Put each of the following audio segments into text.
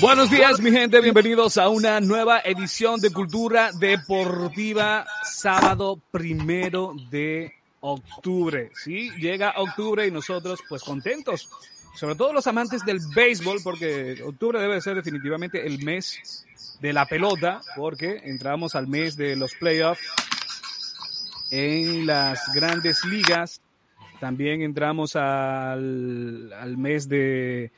Buenos días, mi gente. Bienvenidos a una nueva edición de Cultura Deportiva, sábado primero de octubre. Sí, llega octubre y nosotros, pues contentos. Sobre todo los amantes del béisbol, porque octubre debe ser definitivamente el mes de la pelota, porque entramos al mes de los playoffs en las grandes ligas. También entramos al, al mes de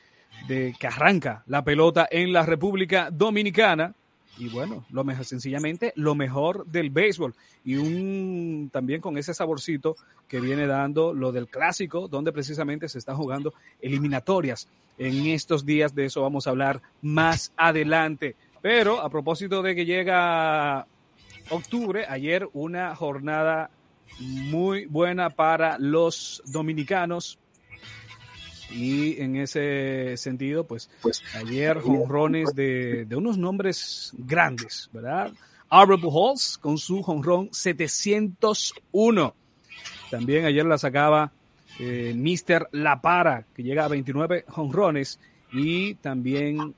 de que arranca la pelota en la República Dominicana. Y bueno, lo mejor, sencillamente, lo mejor del béisbol. Y un también con ese saborcito que viene dando lo del clásico, donde precisamente se están jugando eliminatorias. En estos días de eso vamos a hablar más adelante. Pero a propósito de que llega octubre, ayer una jornada muy buena para los dominicanos y en ese sentido, pues, pues ayer jonrones de, de unos nombres grandes, ¿verdad? Albert Pujols con su jonrón 701. También ayer la sacaba eh, Mr. La Para, que llega a 29 jonrones. Y también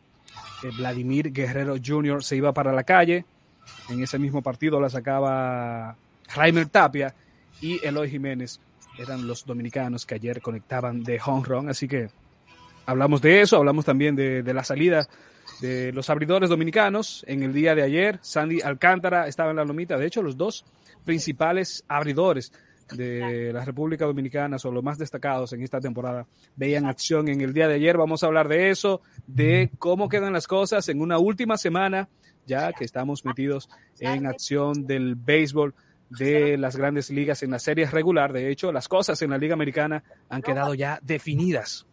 eh, Vladimir Guerrero Jr. se iba para la calle. En ese mismo partido la sacaba Raimer Tapia y Eloy Jiménez eran los dominicanos que ayer conectaban de home run, así que hablamos de eso, hablamos también de, de, la salida de los abridores dominicanos en el día de ayer. Sandy Alcántara estaba en la lomita, de hecho los dos principales abridores de la República Dominicana son los más destacados en esta temporada. Veían acción en el día de ayer, vamos a hablar de eso, de cómo quedan las cosas en una última semana, ya que estamos metidos en acción del béisbol de las grandes ligas en la serie regular. De hecho, las cosas en la Liga Americana han quedado ya definidas.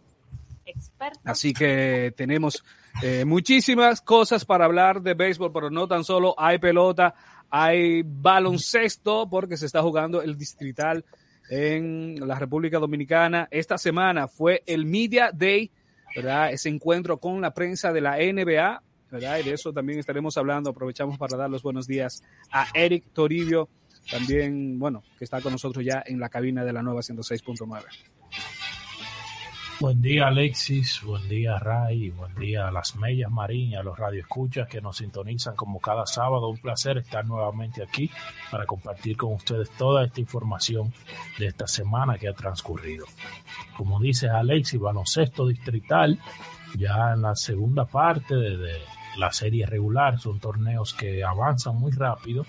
Así que tenemos eh, muchísimas cosas para hablar de béisbol, pero no tan solo hay pelota, hay baloncesto, porque se está jugando el distrital en la República Dominicana. Esta semana fue el Media Day, ¿verdad? Ese encuentro con la prensa de la NBA, ¿verdad? Y de eso también estaremos hablando. Aprovechamos para dar los buenos días a Eric Toribio, también, bueno, que está con nosotros ya en la cabina de la nueva 106.9. Buen día Alexis, buen día Ray, buen día a las Mellas Mariñas, a los radioescuchas que nos sintonizan como cada sábado. Un placer estar nuevamente aquí para compartir con ustedes toda esta información de esta semana que ha transcurrido. Como dices Alexis, baloncesto distrital, ya en la segunda parte de, de la serie regular, son torneos que avanzan muy rápido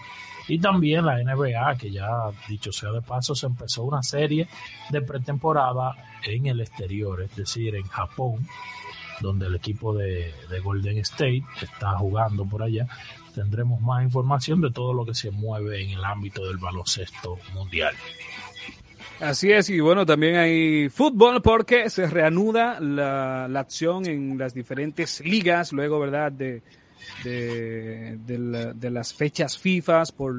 y también la NBA, que ya dicho sea de paso, se empezó una serie de pretemporada en el exterior, es decir, en Japón, donde el equipo de, de Golden State está jugando por allá. Tendremos más información de todo lo que se mueve en el ámbito del baloncesto mundial. Así es, y bueno, también hay fútbol porque se reanuda la, la acción en las diferentes ligas, luego, ¿verdad?, de, de, de, la, de las fechas FIFA por,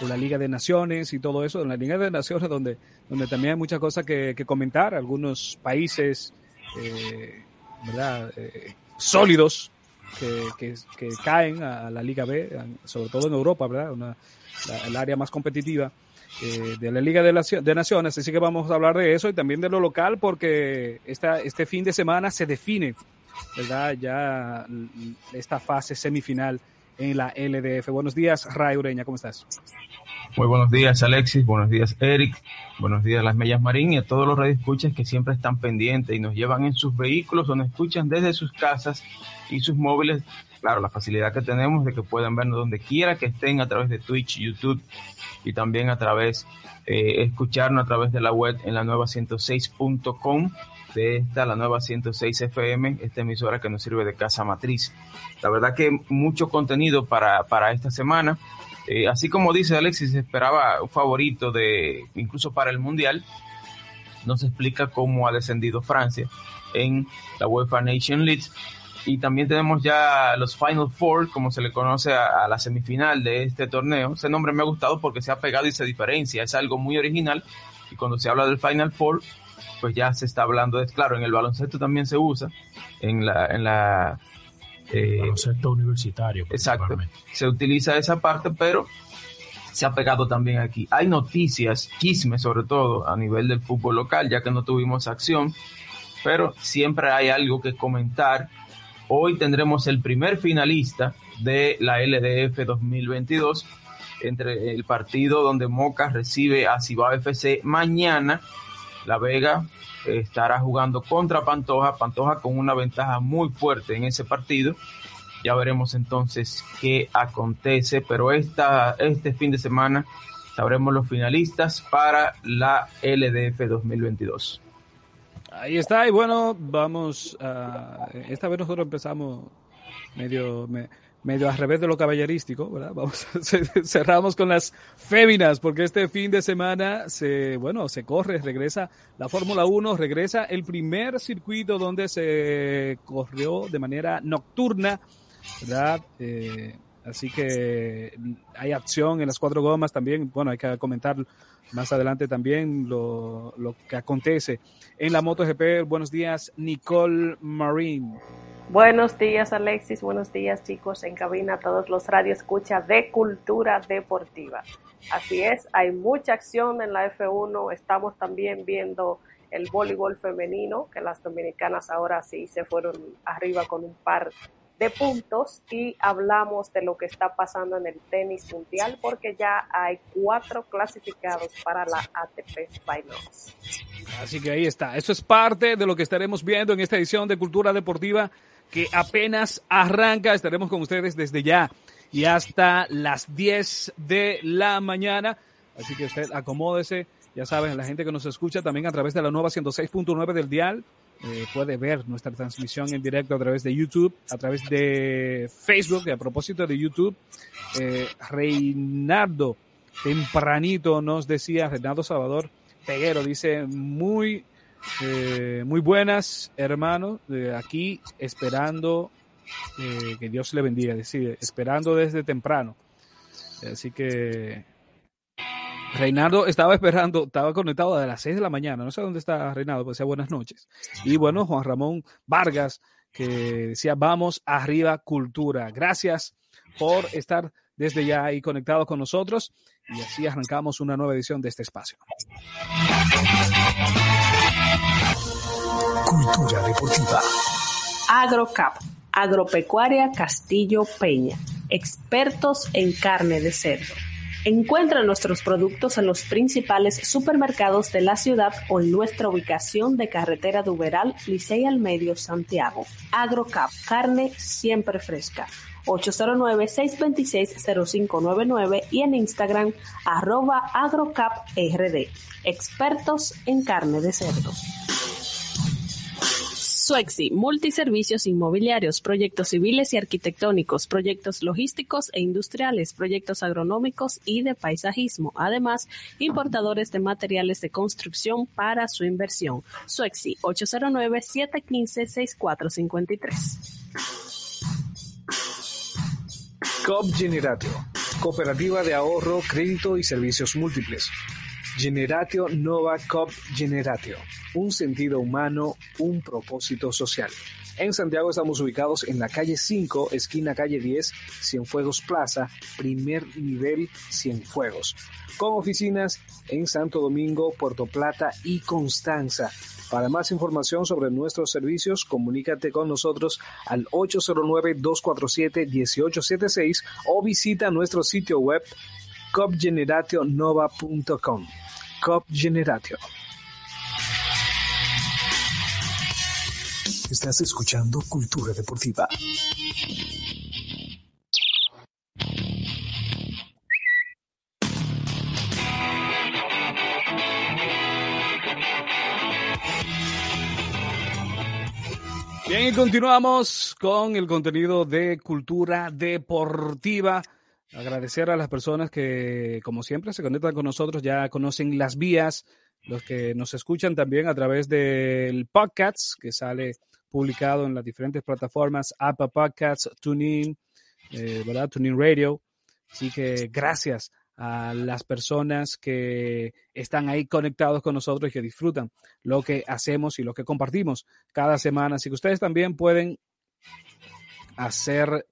la Liga de Naciones y todo eso, en la Liga de Naciones donde, donde también hay muchas cosas que, comentar, algunos países eh, ¿verdad? Eh, sólidos que, caen a la Liga B, sobre todo en Europa, ¿verdad? Una, el área más competitiva. Eh, de la Liga de, la, de, Naciones, así que vamos a hablar de eso y también de lo local porque este fin de semana se define ¿verdad? Ya esta fase semifinal en la LDF. Buenos días, Ray Ureña, ¿cómo estás? Muy buenos días, Alexis. Buenos días, Eric. Buenos días, Las Mellas Marín y a todos los radioescuchas que siempre están pendientes y nos llevan en sus vehículos o nos escuchan desde sus casas y sus móviles. Claro, la facilidad que tenemos de que puedan vernos donde quiera que estén a través de Twitch, YouTube y también a través, eh, escucharnos a través de la web en la nueva 106.com de esta, la nueva 106 FM, esta emisora que nos sirve de casa matriz. La verdad que mucho contenido para, para esta semana. Eh, así como dice Alexis, esperaba un favorito de, incluso para el Mundial. Nos explica cómo ha descendido Francia en la UEFA Nation League. Y también tenemos ya los Final Four, como se le conoce a, a, la semifinal de este torneo. Ese nombre me ha gustado porque se ha pegado y se diferencia. Es algo muy original. Y cuando se habla del Final Four, pues ya se está hablando de, claro, en el baloncesto también se usa, en la, en la eh, baloncesto universitario. Exacto, se utiliza esa parte, pero se ha pegado también aquí. Hay noticias, chismes sobre todo a nivel del fútbol local, ya que no tuvimos acción. pero siempre hay algo que comentar. Hoy tendremos el primer finalista de la LDF 2022 entre el partido donde Moca recibe a Cibao FC mañana. La Vega estará jugando contra Pantoja, Pantoja con una ventaja muy fuerte en ese partido. Ya veremos entonces qué acontece, pero esta, este fin de semana sabremos los finalistas para la LDF 2022. Ahí está, y bueno, vamos a... Esta vez nosotros empezamos medio medio al revés de lo caballerístico, ¿verdad? Vamos, cerramos con las féminas, porque este fin de semana se, bueno, se corre, regresa la Fórmula 1, regresa el primer circuito donde se corrió de manera nocturna, ¿verdad? Eh, así que hay acción en las cuatro gomas también, bueno, hay que comentar más adelante también lo, lo que acontece en la MotoGP. Buenos días, Nicole Marine. Buenos días Alexis, buenos días chicos en cabina, todos los radios escucha de cultura deportiva. Así es, hay mucha acción en la F1, estamos también viendo el voleibol femenino, que las dominicanas ahora sí se fueron arriba con un par de puntos. Y hablamos de lo que está pasando en el tenis mundial porque ya hay cuatro clasificados para la ATP Finals. Así que ahí está, eso es parte de lo que estaremos viendo en esta edición de Cultura Deportiva que apenas arranca. Estaremos con ustedes desde ya y hasta las 10 de la mañana. Así que usted acomódese. Ya saben, la gente que nos escucha también a través de la nueva 106.9 del dial eh, puede ver nuestra transmisión en directo a través de YouTube, a través de Facebook. Y a propósito de YouTube, eh, Reinaldo tempranito nos decía, Reinaldo Salvador Peguero, dice, muy eh, muy buenas, hermano. aquí esperando eh, que Dios le bendiga. Decir, esperando desde temprano. Así que Reinaldo estaba esperando, estaba conectado a las 6 de la mañana. No sé dónde está Reinaldo, pues sea buenas noches. Y bueno, Juan Ramón Vargas, que decía, vamos arriba cultura. Gracias por estar desde ya ahí conectado con nosotros. Y así arrancamos una nueva edición de este espacio. Cultura deportiva. AgroCap, Agropecuaria Castillo Peña, expertos en carne de cerdo. Encuentra nuestros productos en los principales supermercados de la ciudad o en nuestra ubicación de carretera de Uberal, Licey al Medio, Santiago. AgroCap, carne siempre fresca. 809-626-0599 y en Instagram arroba agrocaprd. Expertos en carne de cerdo. Suexi, multiservicios inmobiliarios, proyectos civiles y arquitectónicos, proyectos logísticos e industriales, proyectos agronómicos y de paisajismo. Además, importadores de materiales de construcción para su inversión. Suexi, 809-715-6453. COP Generatio, Cooperativa de Ahorro, Crédito y Servicios Múltiples. Generatio Nova COP Generatio, un sentido humano, un propósito social. En Santiago estamos ubicados en la calle 5, esquina calle 10, Cienfuegos Plaza, primer nivel Cienfuegos, con oficinas en Santo Domingo, Puerto Plata y Constanza. Para más información sobre nuestros servicios, comunícate con nosotros al 809-247-1876 o visita nuestro sitio web copgenerationova.com. Cop Generatio. Estás escuchando Cultura Deportiva. Bien, y continuamos con el contenido de cultura deportiva. Agradecer a las personas que, como siempre, se conectan con nosotros, ya conocen las vías, los que nos escuchan también a través del podcast que sale publicado en las diferentes plataformas, Apple Podcasts, TuneIn, eh, ¿verdad? TuneIn Radio. Así que gracias a las personas que están ahí conectados con nosotros y que disfrutan lo que hacemos y lo que compartimos cada semana. Así que ustedes también pueden hacer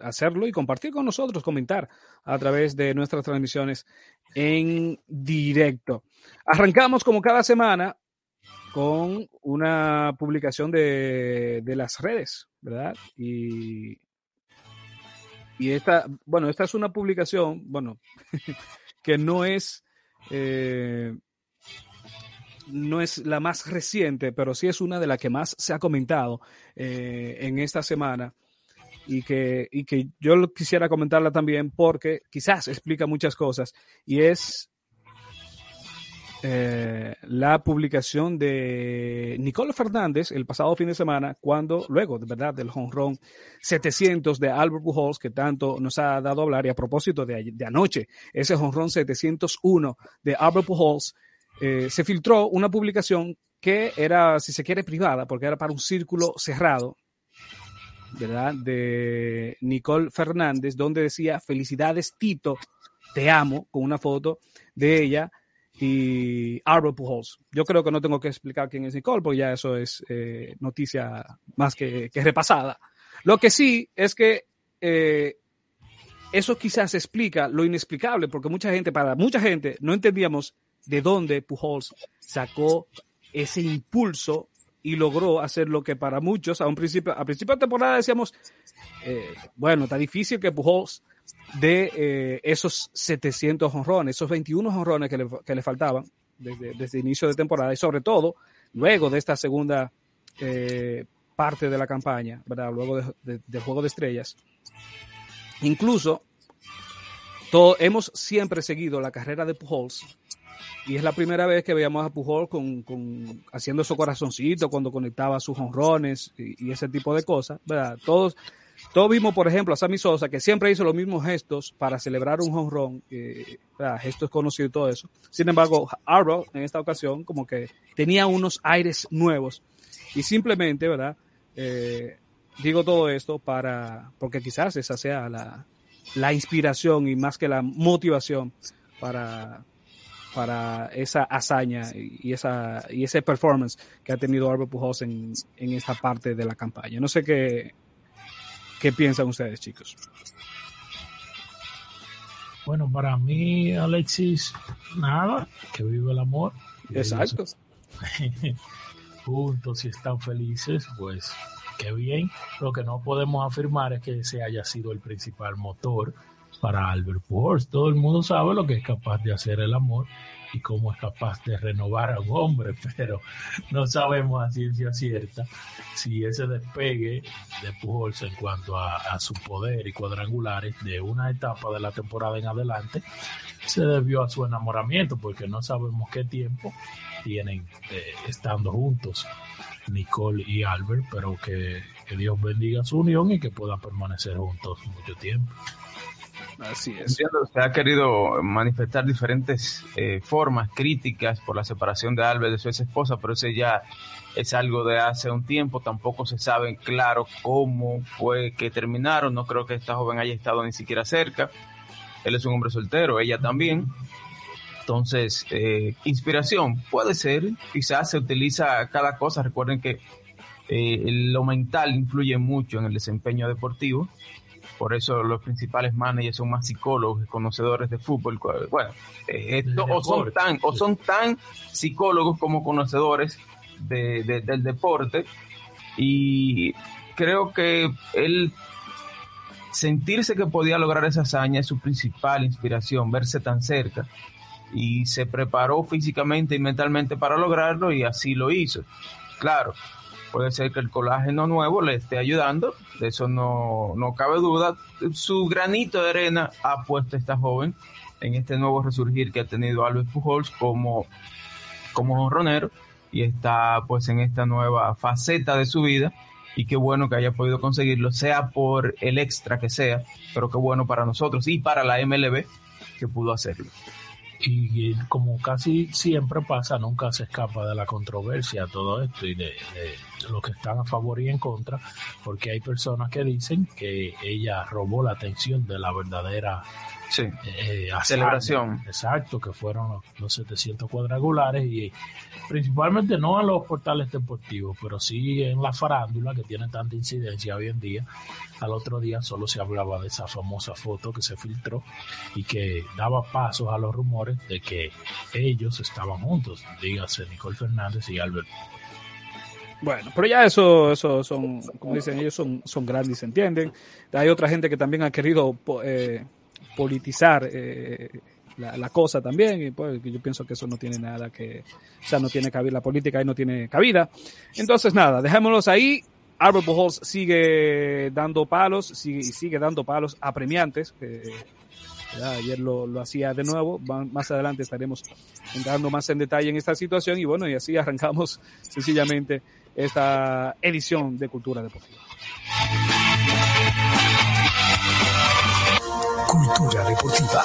hacerlo y compartir con nosotros, comentar a través de nuestras transmisiones en directo. Arrancamos como cada semana con una publicación de, de las redes, ¿verdad? Y, y esta, bueno, esta es una publicación, bueno, que no es, eh, no es la más reciente, pero sí es una de las que más se ha comentado eh, en esta semana y que, y que yo quisiera comentarla también porque quizás explica muchas cosas y es eh, la publicación de Nicole Fernández el pasado fin de semana, cuando luego, de verdad, del honrón 700 de Albert Pujols, que tanto nos ha dado a hablar, y a propósito de, de anoche, ese honrón 701 de Albert Pujols, eh, se filtró una publicación que era, si se quiere, privada, porque era para un círculo cerrado, De Nicole Fernández, donde decía, felicidades Tito, te amo, con una foto de ella y Arbor Pujols. Yo creo que no tengo que explicar quién es Nicole, porque ya eso es eh, noticia más que, que, repasada. Lo que sí es que eh, eso quizás explica lo inexplicable, porque mucha gente, para mucha gente, no entendíamos de dónde Pujols sacó ese impulso y logró hacer lo que para muchos, a un principio, a principio de temporada decíamos, eh, bueno, está difícil que Pujols de eh, esos 700 honrones, esos 21 honrones que le, que le faltaban desde, desde, inicio de temporada y sobre todo luego de esta segunda eh, parte de la campaña, ¿verdad? luego de, de, del juego de estrellas. Incluso todo, hemos siempre seguido la carrera de Pujols y es la primera vez que veíamos a Pujol con, con haciendo su corazoncito cuando conectaba sus honrones y, ese tipo de cosas, ¿verdad? Todos, todos vimos, por ejemplo, a Sammy Sosa, que siempre hizo los mismos gestos para celebrar un honrón, eh, gestos conocidos y todo eso. Sin embargo, Arrow, en esta ocasión, como que tenía unos aires nuevos. Y simplemente, ¿verdad? Eh, digo todo esto para, porque quizás esa sea la, la inspiración y más que la motivación para, para esa hazaña y esa y ese performance que ha tenido Albert Pujols en, en esta parte de la campaña. No sé qué, qué piensan ustedes, chicos. Bueno, para mí, Alexis, nada, que vive el amor. Exacto. Juntos y están felices, pues qué bien. Lo que no podemos afirmar es que ese haya sido el principal motor para Albert Pujols. Todo el mundo sabe lo que es capaz de hacer el amor y cómo es capaz de renovar a un hombre, pero no sabemos a ciencia cierta si ese despegue de Pujols en cuanto a, a, su poder y cuadrangulares de una etapa de la temporada en adelante se debió a su enamoramiento, porque no sabemos qué tiempo tienen eh, estando juntos Nicole y Albert, pero que, que Dios bendiga su unión y que puedan permanecer juntos mucho tiempo. Así es. Se ha querido manifestar diferentes eh, formas críticas por la separación de Albert de su ex esposa, pero ese ya es algo de hace un tiempo. Tampoco se sabe claro cómo fue que terminaron. No creo que esta joven haya estado ni siquiera cerca. Él es un hombre soltero, ella también. Entonces, eh, inspiración puede ser, quizás se utiliza cada cosa. Recuerden que eh, lo mental influye mucho en el desempeño deportivo por eso los principales managers son más psicólogos y conocedores de fútbol. Bueno, eh, esto, o son tan, o son tan psicólogos como conocedores de, de, del deporte. Y creo que él sentirse que podía lograr esa hazaña es su principal inspiración, verse tan cerca. Y se preparó físicamente y mentalmente para lograrlo y así lo hizo. Claro, puede ser que el colágeno nuevo le esté ayudando, de eso no, no cabe duda. Su granito de arena ha puesto esta joven en este nuevo resurgir que ha tenido Albert Pujols como, como honronero y está pues en esta nueva faceta de su vida y qué bueno que haya podido conseguirlo, sea por el extra que sea, pero qué bueno para nosotros y para la MLB que pudo hacerlo y como casi siempre pasa, nunca se escapa de la controversia todo esto y de, de, los que están a favor y en contra, porque hay personas que dicen que ella robó la atención de la verdadera eh, celebración. Exacto, que fueron los, 700 cuadrangulares y principalmente no en los portales deportivos, pero sí en la farándula que tiene tanta incidencia hoy en día. Al otro día solo se hablaba de esa famosa foto que se filtró y que daba pasos a los rumores de que ellos estaban juntos, dígase Nicole Fernández y Albert bueno, pero ya eso, eso son, como dicen ellos, son, son grandes, ¿se entienden? Hay otra gente que también ha querido eh, politizar eh, la, cosa también, y pues yo pienso que eso no tiene nada que, o sea, no tiene cabida, la política ahí no tiene cabida. Entonces, nada, dejémoslos ahí. Albert Pujols sigue dando palos, sigue, sigue dando palos apremiantes. Eh, ayer lo, lo, hacía de nuevo. Más adelante estaremos entrando más en detalle en esta situación y bueno, y así arrancamos sencillamente esta edición de Cultura Deportiva. Cultura Deportiva.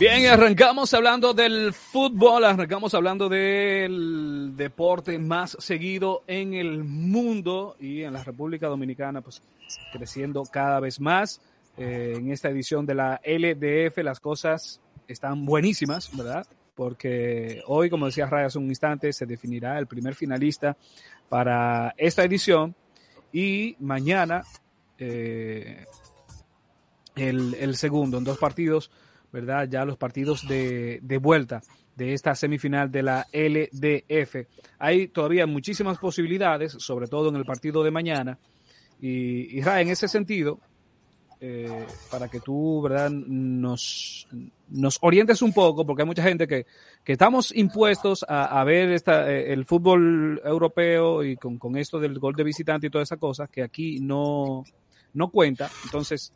Bien, arrancamos hablando del fútbol, arrancamos hablando del deporte más seguido en el mundo y en la República Dominicana, pues creciendo cada vez más. Eh, en esta edición de la LDF las cosas están buenísimas, ¿verdad? Porque hoy, como decía Ray hace un instante, se definirá el primer finalista para esta edición y mañana eh, el, segundo en dos partidos ¿verdad? Ya los partidos de, de vuelta de esta semifinal de la LDF. Hay todavía muchísimas posibilidades, sobre todo en el partido de mañana. Y, y en ese sentido, eh, para que tú, ¿verdad?, nos, nos orientes un poco, porque hay mucha gente que, que estamos impuestos a, a ver esta, eh, el fútbol europeo y con, con esto del gol de visitante y todas esas cosas, que aquí no, no cuenta. Entonces,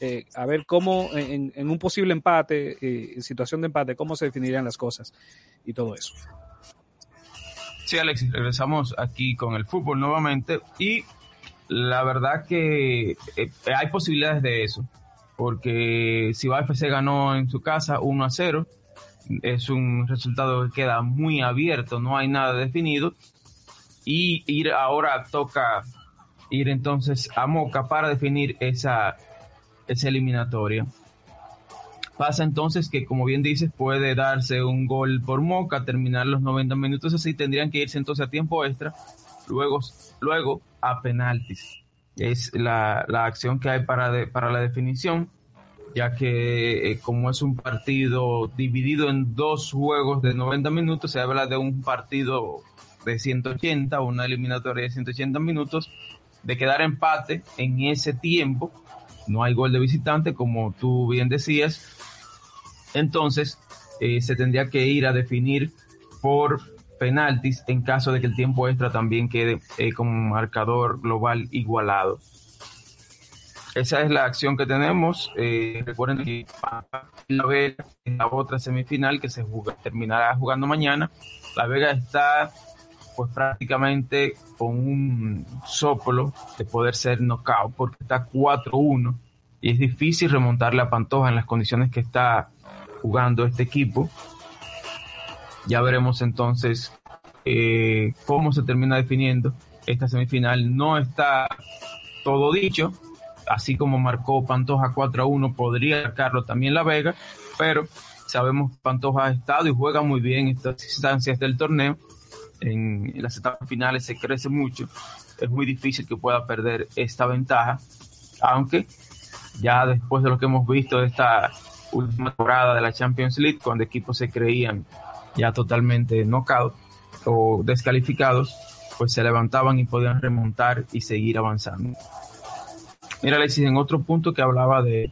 eh, a ver cómo en, un posible empate, eh, en situación de empate, cómo se definirían las cosas y todo eso. Sí, Alexis, regresamos aquí con el fútbol nuevamente y la verdad que eh, hay posibilidades de eso, porque si FC ganó en su casa 1 a 0, es un resultado que queda muy abierto, no hay nada definido y ir ahora toca ir entonces a Moca para definir esa esa eliminatoria. Pasa entonces que, como bien dices, puede darse un gol por Moca, terminar los 90 minutos así, tendrían que irse entonces a tiempo extra, luego, luego a penaltis. Es la, la acción que hay para, para la definición, ya que eh, como es un partido dividido en dos juegos de 90 minutos, se habla de un partido de 180, una eliminatoria de 180 minutos, de quedar empate en ese tiempo no hay gol de visitante, como tú bien decías. Entonces, eh, se tendría que ir a definir por penaltis en caso de que el tiempo extra también quede eh, con marcador global igualado. Esa es la acción que tenemos. Eh, recuerden que la Vega la otra semifinal que se terminará jugando mañana. La Vega está pues prácticamente con un soplo de poder ser knockout porque está 4-1 y es difícil remontarle a Pantoja en las condiciones que está jugando este equipo. Ya veremos entonces eh, cómo se termina definiendo esta semifinal. No está todo dicho, así como marcó Pantoja 4 1, podría marcarlo también La Vega, pero sabemos que Pantoja ha estado y juega muy bien en estas instancias del torneo en, las etapas finales se crece mucho, es muy difícil que pueda perder esta ventaja, aunque ya después de lo que hemos visto de esta última temporada de la Champions League, cuando equipos se creían ya totalmente knockout o descalificados, pues se levantaban y podían remontar y seguir avanzando. Mira, Alexis, en otro punto que hablaba de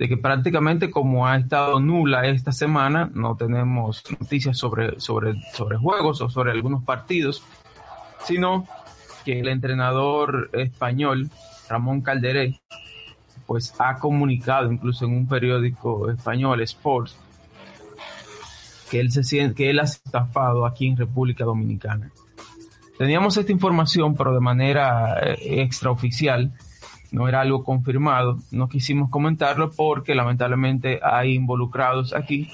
de que prácticamente como ha estado nula esta semana, no tenemos noticias sobre, sobre, sobre juegos o sobre algunos partidos, sino que el entrenador español, Ramón Calderé, pues ha comunicado incluso en un periódico español, Sports, que él se siente, que él ha estafado aquí en República Dominicana. Teníamos esta información, pero de manera eh, extraoficial, no era algo confirmado, no quisimos comentarlo porque lamentablemente hay involucrados aquí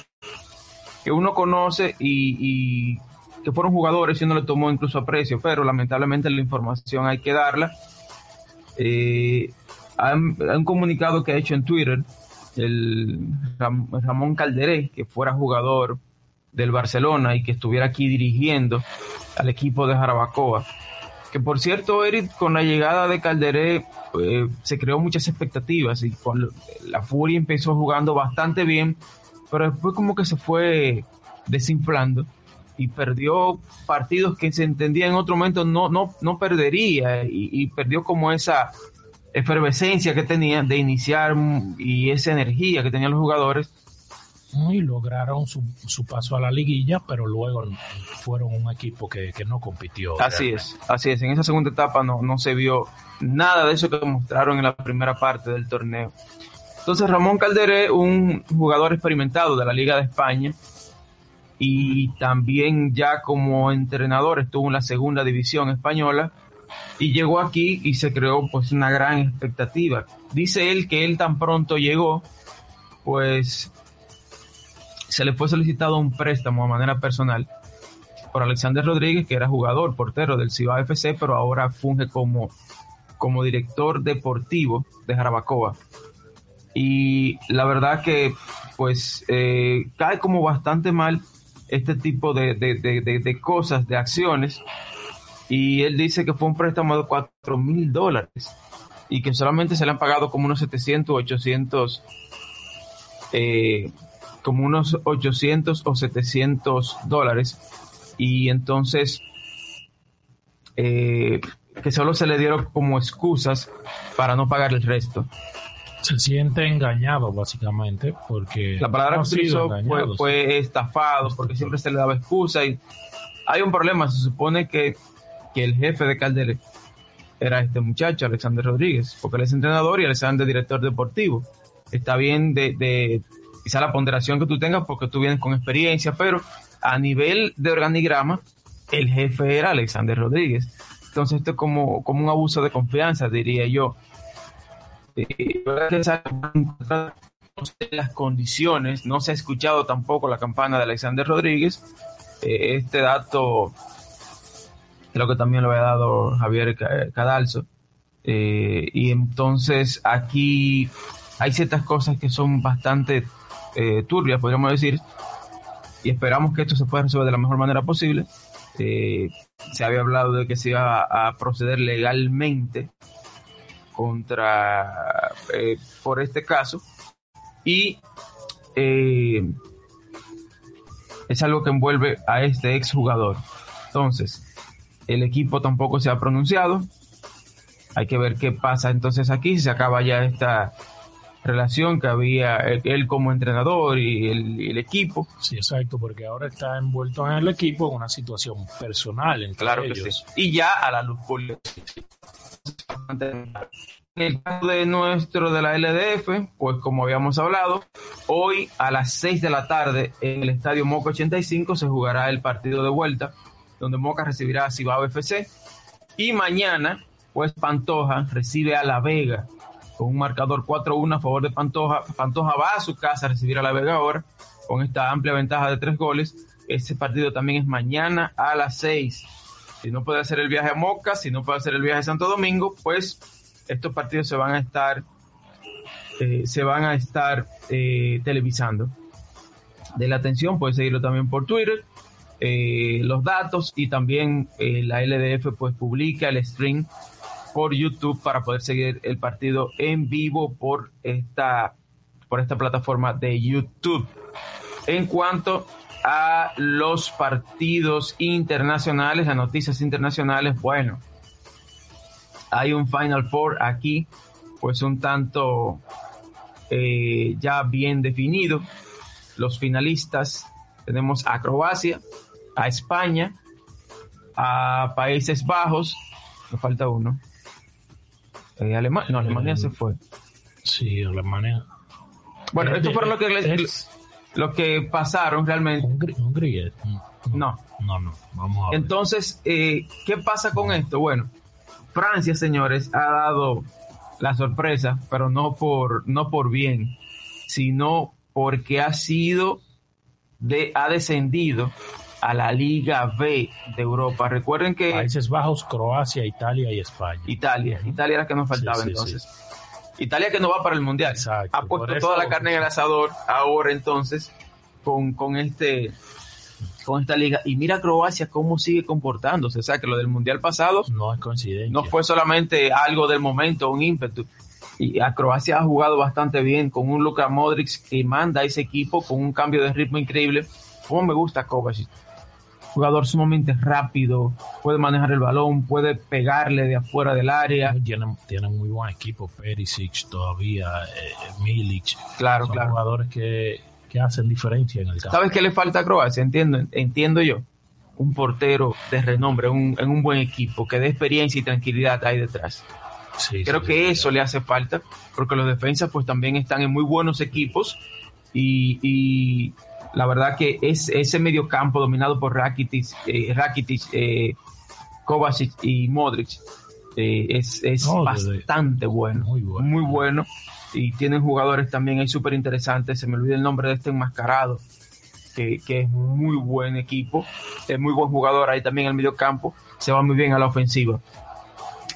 que uno conoce y, que fueron jugadores y uno le tomó incluso aprecio, pero lamentablemente la información hay que darla. Eh, han, un comunicado que ha hecho en Twitter el Ramón Calderé, que fuera jugador del Barcelona y que estuviera aquí dirigiendo al equipo de Jarabacoa. Que por cierto, Eric, con la llegada de Calderé eh, se creó muchas expectativas y la Furia empezó jugando bastante bien, pero después como que se fue desinflando y perdió partidos que se entendía en otro momento no, no, no perdería y, y perdió como esa efervescencia que tenía de iniciar y esa energía que tenían los jugadores y lograron su, paso a la liguilla, pero luego fueron un equipo que, no compitió. Así es, así es. En esa segunda etapa no, no se vio nada de eso que mostraron en la primera parte del torneo. Entonces Ramón Calderé, un jugador experimentado de la Liga de España y también ya como entrenador estuvo en la segunda división española y llegó aquí y se creó pues una gran expectativa. Dice él que él tan pronto llegó, pues se le fue solicitado un préstamo a manera personal por Alexander Rodríguez, que era jugador, portero del Ciudad FC, pero ahora funge como, como director deportivo de Jarabacoa. Y la verdad que pues eh, cae como bastante mal este tipo de, de, cosas, de acciones. Y él dice que fue un préstamo de 4 mil dólares y que solamente se le han pagado como unos 700 800 eh, como unos 800 o 700 dólares y entonces eh, que solo se le dieron como excusas para no pagar el resto. Se siente engañado básicamente porque... La palabra que utilizó fue, estafado porque siempre se le daba excusa y hay un problema, se supone que, que el jefe de Calderé era este muchacho, Alexander Rodríguez, porque él es entrenador y Alexander director deportivo. Está bien de quizá la ponderación que tú tengas porque tú vienes con experiencia, pero a nivel de organigrama, el jefe era Alexander Rodríguez. Entonces esto es como, como un abuso de confianza, diría yo. Eh, las condiciones, no se ha escuchado tampoco la campana de Alexander Rodríguez. Eh, este dato creo que también lo había dado Javier Cadalso. Eh, y entonces aquí hay ciertas cosas que son bastante eh, turbias, podríamos decir, y esperamos que esto se pueda resolver de la mejor manera posible. Eh, se había hablado de que se iba a, proceder legalmente contra eh, por este caso y es algo que envuelve a este exjugador. Entonces, el equipo tampoco se ha pronunciado. Hay que ver qué pasa entonces aquí, si se acaba ya esta relación que había él, como entrenador y el, equipo. Sí, exacto, porque ahora está envuelto en el equipo en una situación personal entre claro ellos. Que sí. Y ya a la luz pública. En el caso de nuestro de la LDF, pues como habíamos hablado, hoy a las 6 de la tarde en el estadio Moca 85 se jugará el partido de vuelta, donde Moca recibirá a Cibao FC. Y mañana, pues Pantoja recibe a La Vega con un marcador 4-1 a favor de Pantoja. Pantoja va a su casa a recibir a la Vega ahora con esta amplia ventaja de tres goles. Ese partido también es mañana a las 6. Si no puede hacer el viaje a Moca, si no puede hacer el viaje a Santo Domingo, pues estos partidos se van a estar eh, se van a estar eh, televisando. De la atención, puede seguirlo también por Twitter, eh, los datos y también la LDF pues publica el stream por YouTube para poder seguir el partido en vivo por esta, por esta plataforma de YouTube. En cuanto a los partidos internacionales, las noticias internacionales, bueno, hay un Final Four aquí, pues un tanto eh, ya bien definido. Los finalistas tenemos a Croacia, a España, a Países Bajos, me falta uno, eh, no, Alemania se fue. Sí, Alemania. Bueno, esto fue lo que, lo que pasaron realmente. Hungría. No. No, no. Vamos a ver. Entonces, eh, ¿qué pasa con esto? Bueno, Francia, señores, ha dado la sorpresa, pero no por, no por bien, sino porque ha sido de, ha descendido a la Liga B de Europa. Recuerden que... Países Bajos, Croacia, Italia y España. Italia, Italia era que nos faltaba entonces. Italia que no va para el Mundial. ha puesto toda la carne en el asador ahora entonces con, con este con esta liga. Y mira Croacia cómo sigue comportándose. O sea, que lo del Mundial pasado no es coincidencia. No fue solamente algo del momento, un ímpetu. Y a Croacia ha jugado bastante bien con un Luka Modric que manda a ese equipo con un cambio de ritmo increíble. Como me gusta Kovacic. Jugador sumamente rápido, puede manejar el balón, puede pegarle de afuera del área. Tienen, tienen muy buen equipo, Perisic todavía, eh, Milic. Claro, Son claro. jugadores que, que hacen diferencia en el campo. ¿Sabes qué le falta a Croacia? Entiendo, entiendo yo. Un portero de renombre, un, en un buen equipo, que dé experiencia y tranquilidad ahí detrás. Sí, Creo sí, que sí. eso le hace falta, porque los defensas pues también están en muy buenos equipos y, y la verdad que es ese medio campo dominado por Rakitic, eh, Rakitic eh, Kovacic y Modric eh, es, es No, bastante bueno, muy bueno. muy bueno y tienen jugadores también ahí súper interesantes, se me olvida el nombre de este enmascarado que, que es muy buen equipo, es muy buen jugador ahí también en el medio campo, se va muy bien a la ofensiva.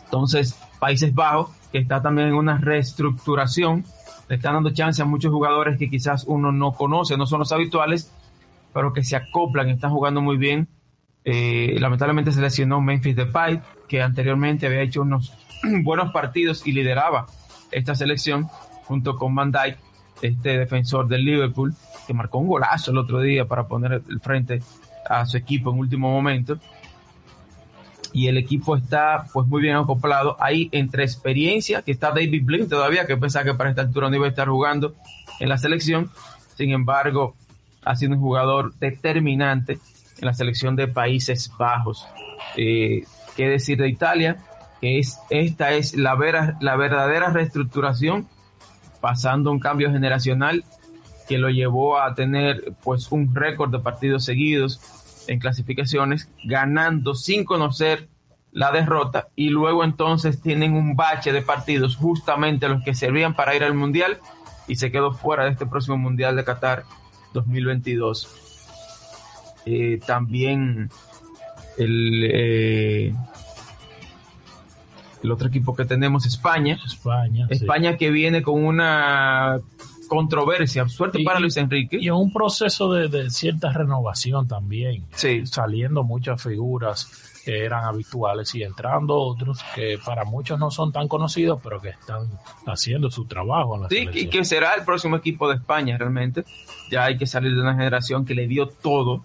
Entonces, Países Bajos, que está también en una reestructuración, le están dando chance a muchos jugadores que quizás uno no conoce, no son los habituales, pero que se acoplan, están jugando muy bien. Eh, lamentablemente se lesionó Memphis Depay, que anteriormente había hecho unos buenos partidos y lideraba esta selección junto con Van Dijk, este defensor del Liverpool, que marcó un golazo el otro día para poner el frente a su equipo en último momento y el equipo está pues muy bien acoplado. Ahí entre experiencia, que está David Blink todavía, que pensaba que para esta altura no iba a estar jugando en la selección. Sin embargo, ha sido un jugador determinante en la selección de Países Bajos. Eh, ¿Qué decir de Italia? Que es, esta es la, vera, la verdadera reestructuración, pasando un cambio generacional que lo llevó a tener pues un récord de partidos seguidos en clasificaciones, ganando sin conocer la derrota y luego entonces tienen un bache de partidos justamente los que servían para ir al Mundial y se quedó fuera de este próximo Mundial de Qatar 2022. Eh, también el, eh, el otro equipo que tenemos, España. España. sí. España que viene con una controversia, suerte Y- para Luis Enrique. Y en un proceso de, de cierta renovación también. Sí. Saliendo muchas figuras que eran habituales y entrando otros que para muchos no son tan conocidos, pero que están haciendo su trabajo en la Sí, selección. y que será el próximo equipo de España realmente. Ya hay que salir de una generación que le dio todo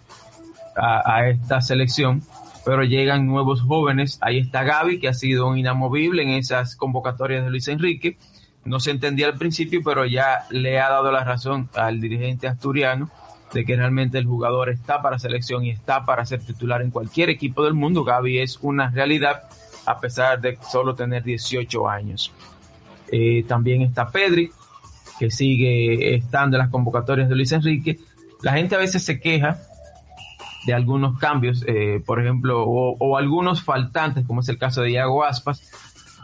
a, a esta selección, pero llegan nuevos jóvenes. Ahí está Gaby, que ha sido un inamovible en esas convocatorias de Luis Enrique. No se entendía al principio, pero ya le ha dado la razón al dirigente asturiano de que realmente el jugador está para selección y está para ser titular en cualquier equipo del mundo. Gaby es una realidad a pesar de solo tener 18 años. Eh, también está Pedri, que sigue estando en las convocatorias de Luis Enrique. La gente a veces se queja de algunos cambios, eh, por ejemplo, o, o algunos faltantes, como es el caso de Iago Aspas,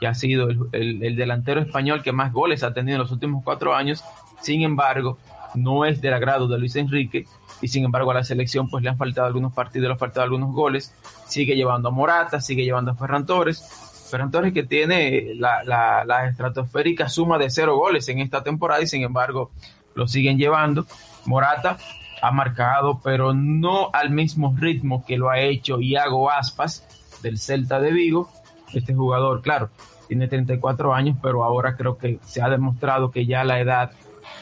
que ha sido el, el- el delantero español que más goles ha tenido en los últimos cuatro años. Sin embargo, no es del agrado de Luis Enrique y sin embargo a la selección pues le han faltado algunos partidos, le han faltado algunos goles. Sigue llevando a Morata, sigue llevando a Ferran Torres. Ferran Torres que tiene la, la, la estratosférica suma de cero goles en esta temporada y sin embargo lo siguen llevando. Morata ha marcado, pero no al mismo ritmo que lo ha hecho Iago Aspas del Celta de Vigo. Este jugador, claro, tiene 34 años, pero ahora creo que se ha demostrado que ya la edad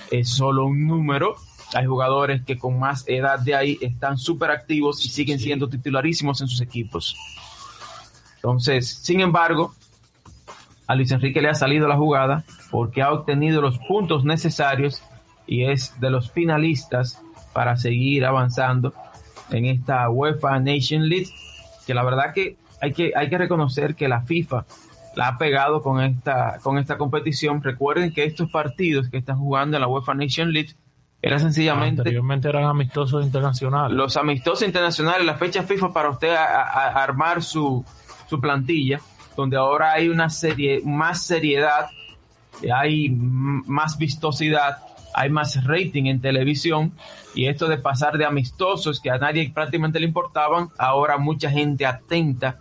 es solo un número. Hay jugadores que con más edad de ahí están súper activos y siguen siendo titularísimos en sus equipos. Entonces, sin embargo, a Luis Enrique le ha salido la jugada porque ha obtenido los puntos necesarios y es de los finalistas para seguir avanzando en esta UEFA Nation League, que la verdad que hay que, hay que reconocer que la FIFA la ha pegado con esta, con esta competición. Recuerden que estos partidos que están jugando en la UEFA Nation League eran sencillamente Anteriormente eran amistosos internacionales. los amistosos internacionales, la fecha FIFA para usted a- a- a armar su, su plantilla, donde ahora hay una serie, más seriedad, hay más vistosidad hay más rating en televisión y esto de pasar de amistosos que a nadie prácticamente le importaban, ahora mucha gente atenta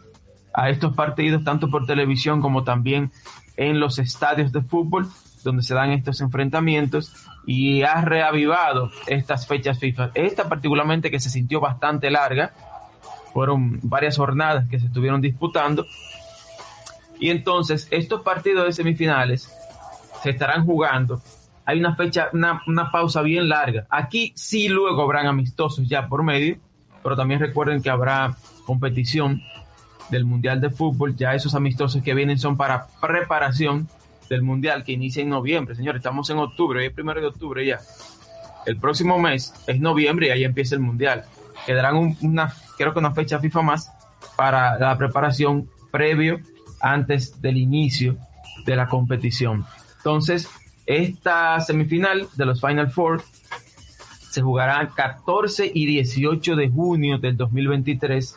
a estos partidos tanto por televisión como también en los estadios de fútbol donde se dan estos enfrentamientos y ha reavivado estas fechas FIFA. Esta particularmente que se sintió bastante larga, fueron varias jornadas que se estuvieron disputando y entonces estos partidos de semifinales se estarán jugando hay una fecha, una, una pausa bien larga. Aquí sí luego habrán amistosos ya por medio, pero también recuerden que habrá competición del Mundial de Fútbol. Ya esos amistosos que vienen son para preparación del Mundial que inicia en noviembre. Señores, estamos en octubre, hoy es primero de octubre ya. El próximo mes es noviembre y ahí empieza el Mundial. Quedarán una, creo que una fecha FIFA más para la preparación previo antes del inicio de la competición. Entonces, esta semifinal de los Final Four se jugará 14 y 18 de junio del 2023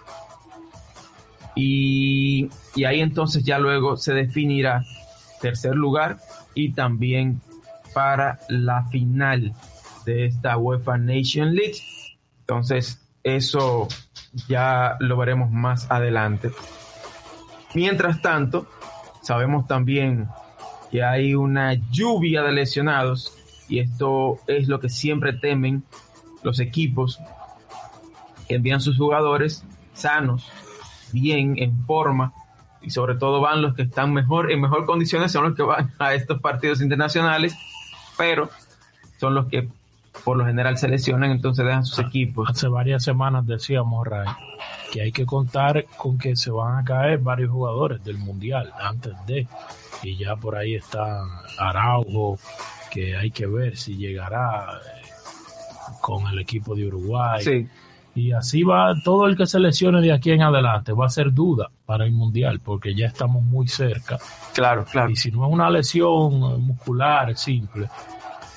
y, ahí entonces ya luego se definirá tercer lugar y también para la final de esta UEFA Nation League. Entonces, eso ya lo veremos más adelante. Mientras tanto, sabemos también que hay una lluvia de lesionados y esto es lo que siempre temen los equipos que envían sus jugadores sanos, bien, en forma y sobre todo van los que están mejor en mejor condiciones son los que van a estos partidos internacionales, pero son los que por lo general se lesionan, entonces dejan sus equipos. Hace varias semanas decíamos, Ray, que hay que contar con que se van a caer varios jugadores del Mundial antes de y ya por ahí está Araujo, que hay que ver si llegará eh, con el equipo de Uruguay. Y así va todo el que se lesione de aquí en adelante, va a ser duda para el Mundial, porque ya estamos muy cerca. Claro, claro. Y si no es una lesión muscular simple,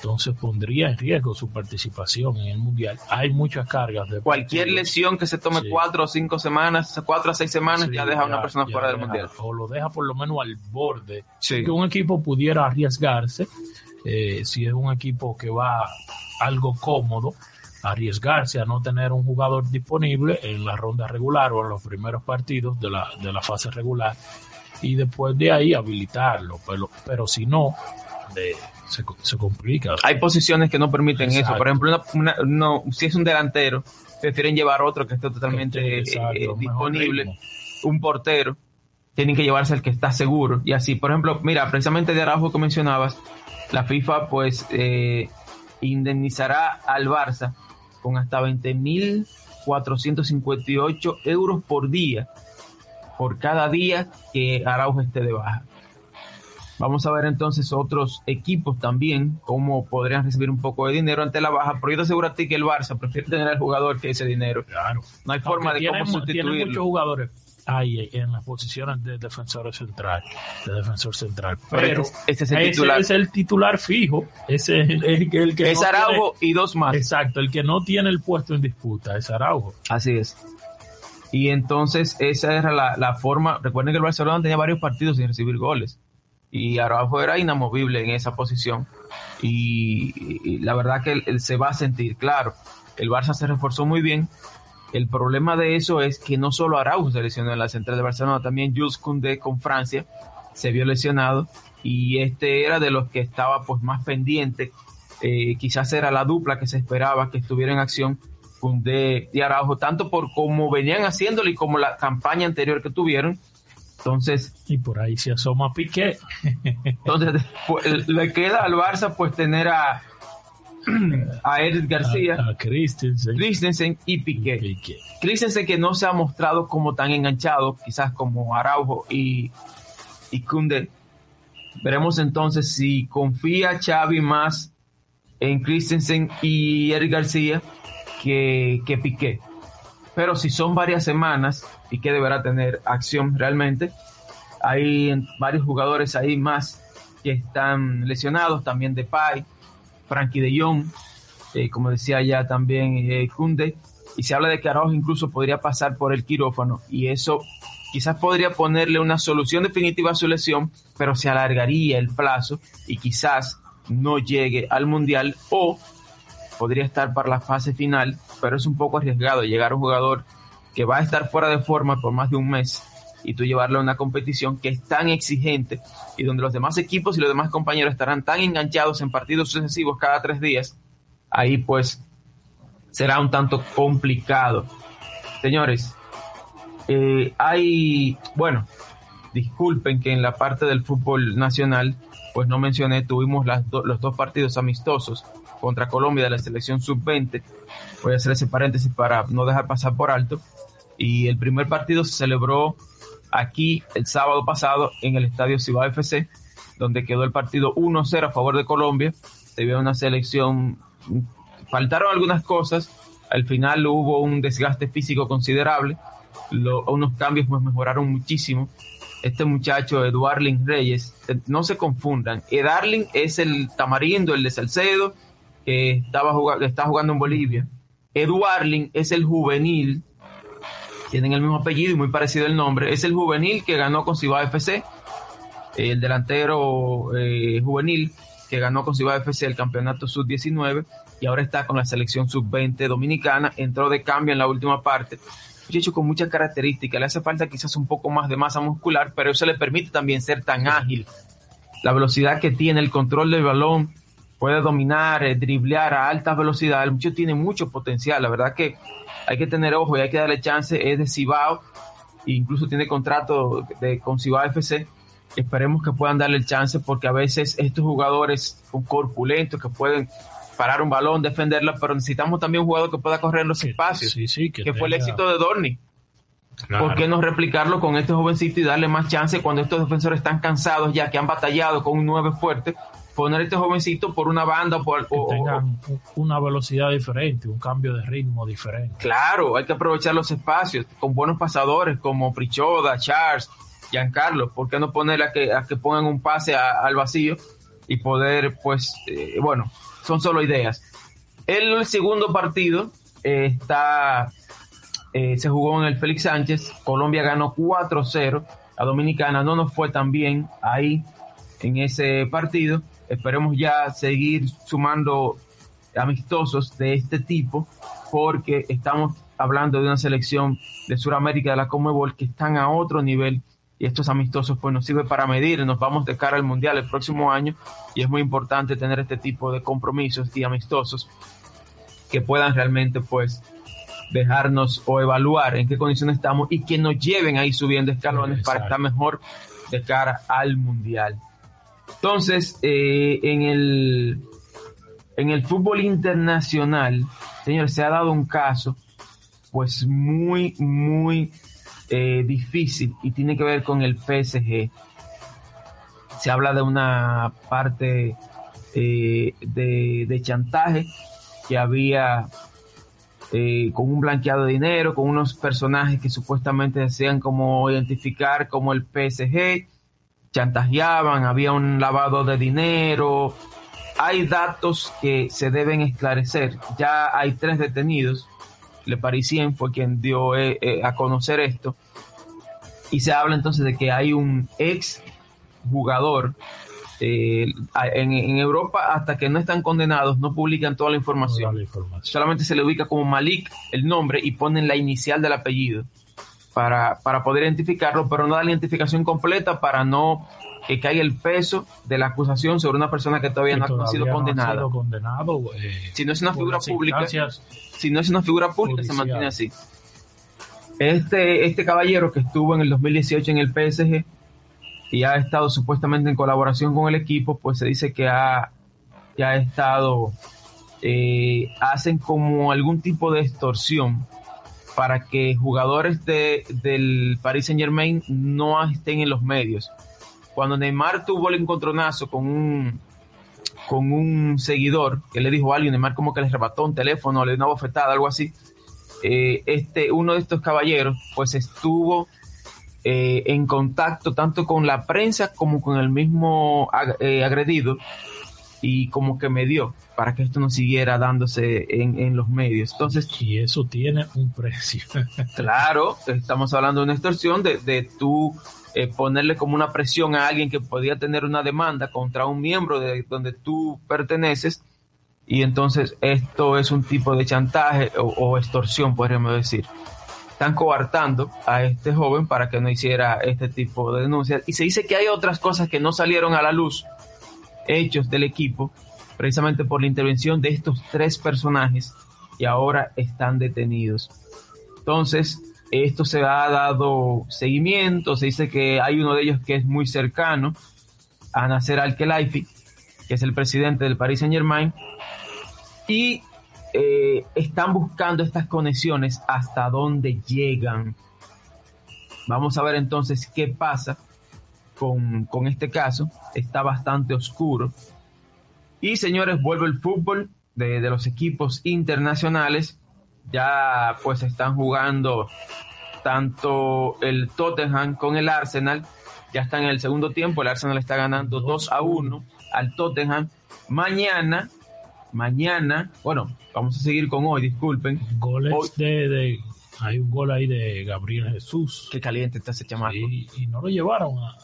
entonces pondría en riesgo su participación en el mundial. Hay muchas cargas de cualquier lesión que se tome cuatro o cinco semanas, cuatro a seis semanas, ya deja a una persona fuera del mundial. O lo deja por lo menos al borde. Que un equipo pudiera arriesgarse, eh, si es un equipo que va algo cómodo, arriesgarse a no tener un jugador disponible en la ronda regular o en los primeros partidos de la, de la fase regular y después de ahí habilitarlo. Pero, pero si no, de, se, complica. Hay posiciones que no permiten eso. Por ejemplo, no, si es un delantero, prefieren llevar otro que esté totalmente eh, disponible. Un portero, tienen que llevarse el que está seguro. Y así, por ejemplo, mira, precisamente de Araujo que mencionabas, la FIFA pues eh, indemnizará al Barça con hasta 20.458 euros por día, por cada día que Araujo esté de baja. Vamos a ver entonces otros equipos también, cómo podrían recibir un poco de dinero ante la baja, pero yo te aseguro a ti que el Barça prefiere tener al jugador que ese dinero. Claro. No hay forma de cómo sustituirlo. Tiene muchos jugadores ahí en las posiciones de defensor central, de defensor central. Pero, este es, el titular. es el titular fijo, ese es el, que es Araujo y dos más. Exacto, el que no tiene el puesto en disputa es Araujo. Así es. Y entonces esa era la, la forma, recuerden que el Barcelona tenía varios partidos sin recibir goles y Araujo era inamovible en esa posición y, la verdad que él, se va a sentir claro. El Barça se reforzó muy bien. El problema de eso es que no solo Araujo se lesionó en la central de Barcelona, también Jules Koundé con Francia se vio lesionado y este era de los que estaba pues más pendiente. Eh, quizás era la dupla que se esperaba que estuviera en acción Koundé y Araujo, tanto por cómo venían haciéndolo y como la campaña anterior que tuvieron, entonces. Y por ahí se asoma Piqué. entonces, pues, le queda al Barça pues tener a, a Eric García, a, Christensen. y Piqué. Christensen que no se ha mostrado como tan enganchado, quizás como Araujo y, y Kunde. Veremos entonces si confía Xavi más en Christensen y Eric García que, que Piqué. Pero si son varias semanas, y que deberá tener acción realmente. Hay varios jugadores ahí más que están lesionados, también de Pai, Frankie de Jong, eh, como decía ya también eh, Kunde, y se habla de que Araujo incluso podría pasar por el quirófano y eso quizás podría ponerle una solución definitiva a su lesión, pero se alargaría el plazo y quizás no llegue al Mundial o podría estar para la fase final, pero es un poco arriesgado llegar a un jugador que va a estar fuera de forma por más de un mes y tú llevarlo a una competición que es tan exigente y donde los demás equipos y los demás compañeros estarán tan enganchados en partidos sucesivos cada tres días, ahí pues será un tanto complicado. Señores, eh, hay, bueno, disculpen que en la parte del fútbol nacional, pues no mencioné, tuvimos las los dos partidos amistosos contra Colombia de la selección sub-20. Voy a hacer ese paréntesis para no dejar pasar por alto. Y el primer partido se celebró aquí el sábado pasado en el estadio Ciudad FC, donde quedó el partido 1-0 a favor de Colombia. Se vio una selección, faltaron algunas cosas, al final hubo un desgaste físico considerable, unos cambios pues mejoraron muchísimo. Este muchacho, Eduarlin Reyes, no se confundan, Edarling es el tamarindo, el de Salcedo, que estaba jugando, está jugando en Bolivia. Eduarlin es el juvenil tienen el mismo apellido y muy parecido el nombre. Es el juvenil que ganó con Cibao FC, el delantero eh, juvenil que ganó con Cibao FC el campeonato sub-19 y ahora está con la selección sub-20 dominicana. Entró de cambio en la última parte. Muchacho con muchas características, le hace falta quizás un poco más de masa muscular, pero eso le permite también ser tan ágil. La velocidad que tiene, el control del balón, puede dominar, eh, a alta velocidad. El muchacho tiene mucho potencial. La verdad que hay que tener ojo y hay que darle chance, es de Cibao, incluso tiene contrato de, con Cibao FC. Esperemos que puedan darle el chance porque a veces estos jugadores corpulentos que pueden parar un balón, defenderlo, pero necesitamos también un jugador que pueda correr en los espacios, que, fue el éxito de Dorni. ¿Por qué no replicarlo con este jovencito y darle más chance cuando estos defensores están cansados ya que han batallado con un 9 fuerte? Poner este jovencito por una banda por, que tengan una velocidad diferente, un cambio de ritmo diferente. Claro, hay que aprovechar los espacios con buenos pasadores como Prichoda, Charles, Giancarlo. ¿Por qué no poner a que, a que pongan un pase al vacío y poder, pues, eh, bueno, son solo ideas. El, segundo partido eh, está, eh, se jugó en el Félix Sánchez. Colombia ganó 4-0. A Dominicana no nos fue tan bien ahí en ese partido esperemos ya seguir sumando amistosos de este tipo porque estamos hablando de una selección de Sudamérica de la Comebol que están a otro nivel y estos amistosos pues nos sirven para medir, nos vamos de cara al Mundial el próximo año y es muy importante tener este tipo de compromisos y amistosos que puedan realmente pues dejarnos o evaluar en qué condiciones estamos y que nos lleven ahí subiendo escalones para estar mejor de cara al Mundial. Entonces, eh, en, el, en el fútbol internacional, señor, se ha dado un caso, pues muy, muy eh, difícil y tiene que ver con el PSG. Se habla de una parte eh, de, chantaje que había con un blanqueado de dinero, con unos personajes que supuestamente desean como identificar como el PSG chantajeaban, había un lavado de dinero. Hay datos que se deben esclarecer. Ya hay tres detenidos. Le Parisien fue quien dio eh, eh, a conocer esto. Y se habla entonces de que hay un ex jugador eh, en, Europa hasta que no están condenados no publican toda la información. Solamente se le ubica como Malik el nombre y ponen la inicial del apellido para, para poder identificarlo, pero no da la identificación completa para no que caiga el peso de la acusación sobre una persona que todavía, no, ha sido condenada. condenado, eh, si no es una figura pública, si no es una figura pública, se mantiene así. Este, este caballero que estuvo en el 2018 en el PSG y ha estado supuestamente en colaboración con el equipo, pues se dice que ha, que ha estado, eh, hacen como algún tipo de extorsión para que jugadores de, del Paris Saint Germain no estén en los medios. Cuando Neymar tuvo el encontronazo con un, con un seguidor que le dijo a alguien, Neymar como que le arrebató un teléfono, le dio una bofetada, algo así, eh, este, uno de estos caballeros pues estuvo eh, en contacto tanto con la prensa como con el mismo eh, agredido y como que me dio para que esto no siguiera dándose en, los medios. Entonces, y eso tiene un precio. claro, estamos hablando de una extorsión de, de tú eh, ponerle como una presión a alguien que podía tener una demanda contra un miembro de donde tú perteneces y entonces esto es un tipo de chantaje o, o extorsión, podríamos decir. Están coartando a este joven para que no hiciera este tipo de denuncias. Y se dice que hay otras cosas que no salieron a la luz, hechos del equipo, precisamente por la intervención de estos tres personajes y ahora están detenidos. Entonces, esto se ha dado seguimiento, se dice que hay uno de ellos que es muy cercano a Nasser Al-Khelaifi, que es el presidente del Paris Saint Germain, y eh, están buscando estas conexiones hasta dónde llegan. Vamos a ver entonces qué pasa con, con este caso. Está bastante oscuro. Y señores, vuelve el fútbol de, de, los equipos internacionales. Ya pues están jugando tanto el Tottenham con el Arsenal. Ya está en el segundo tiempo. El Arsenal está ganando 2 a 1 al Tottenham. Mañana, mañana, bueno, vamos a seguir con hoy, disculpen. Goles Hoy- de, de- Hay un gol ahí de Gabriel Jesús. Qué caliente está ese chamaco. Sí, y no lo llevaron a,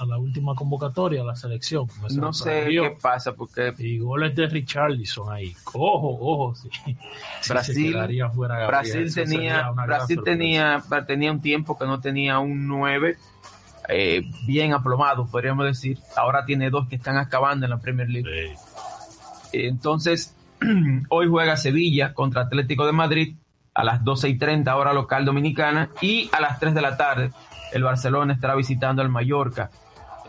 a la última convocatoria, a la selección. No sé qué pasa porque Y goles de Richarlison ahí. Ojo, ojo, sí. Sí, Brasil- quedaría fuera Brasil tenía, Brasil tenía, tenía un tiempo que no tenía un 9 eh, bien aplomado, podríamos decir. Ahora tiene dos que están acabando en la Premier League. Sí. Entonces, hoy juega Sevilla contra Atlético de Madrid a las 12 y 30 hora local dominicana y a las 3 de la tarde el Barcelona estará visitando al Mallorca.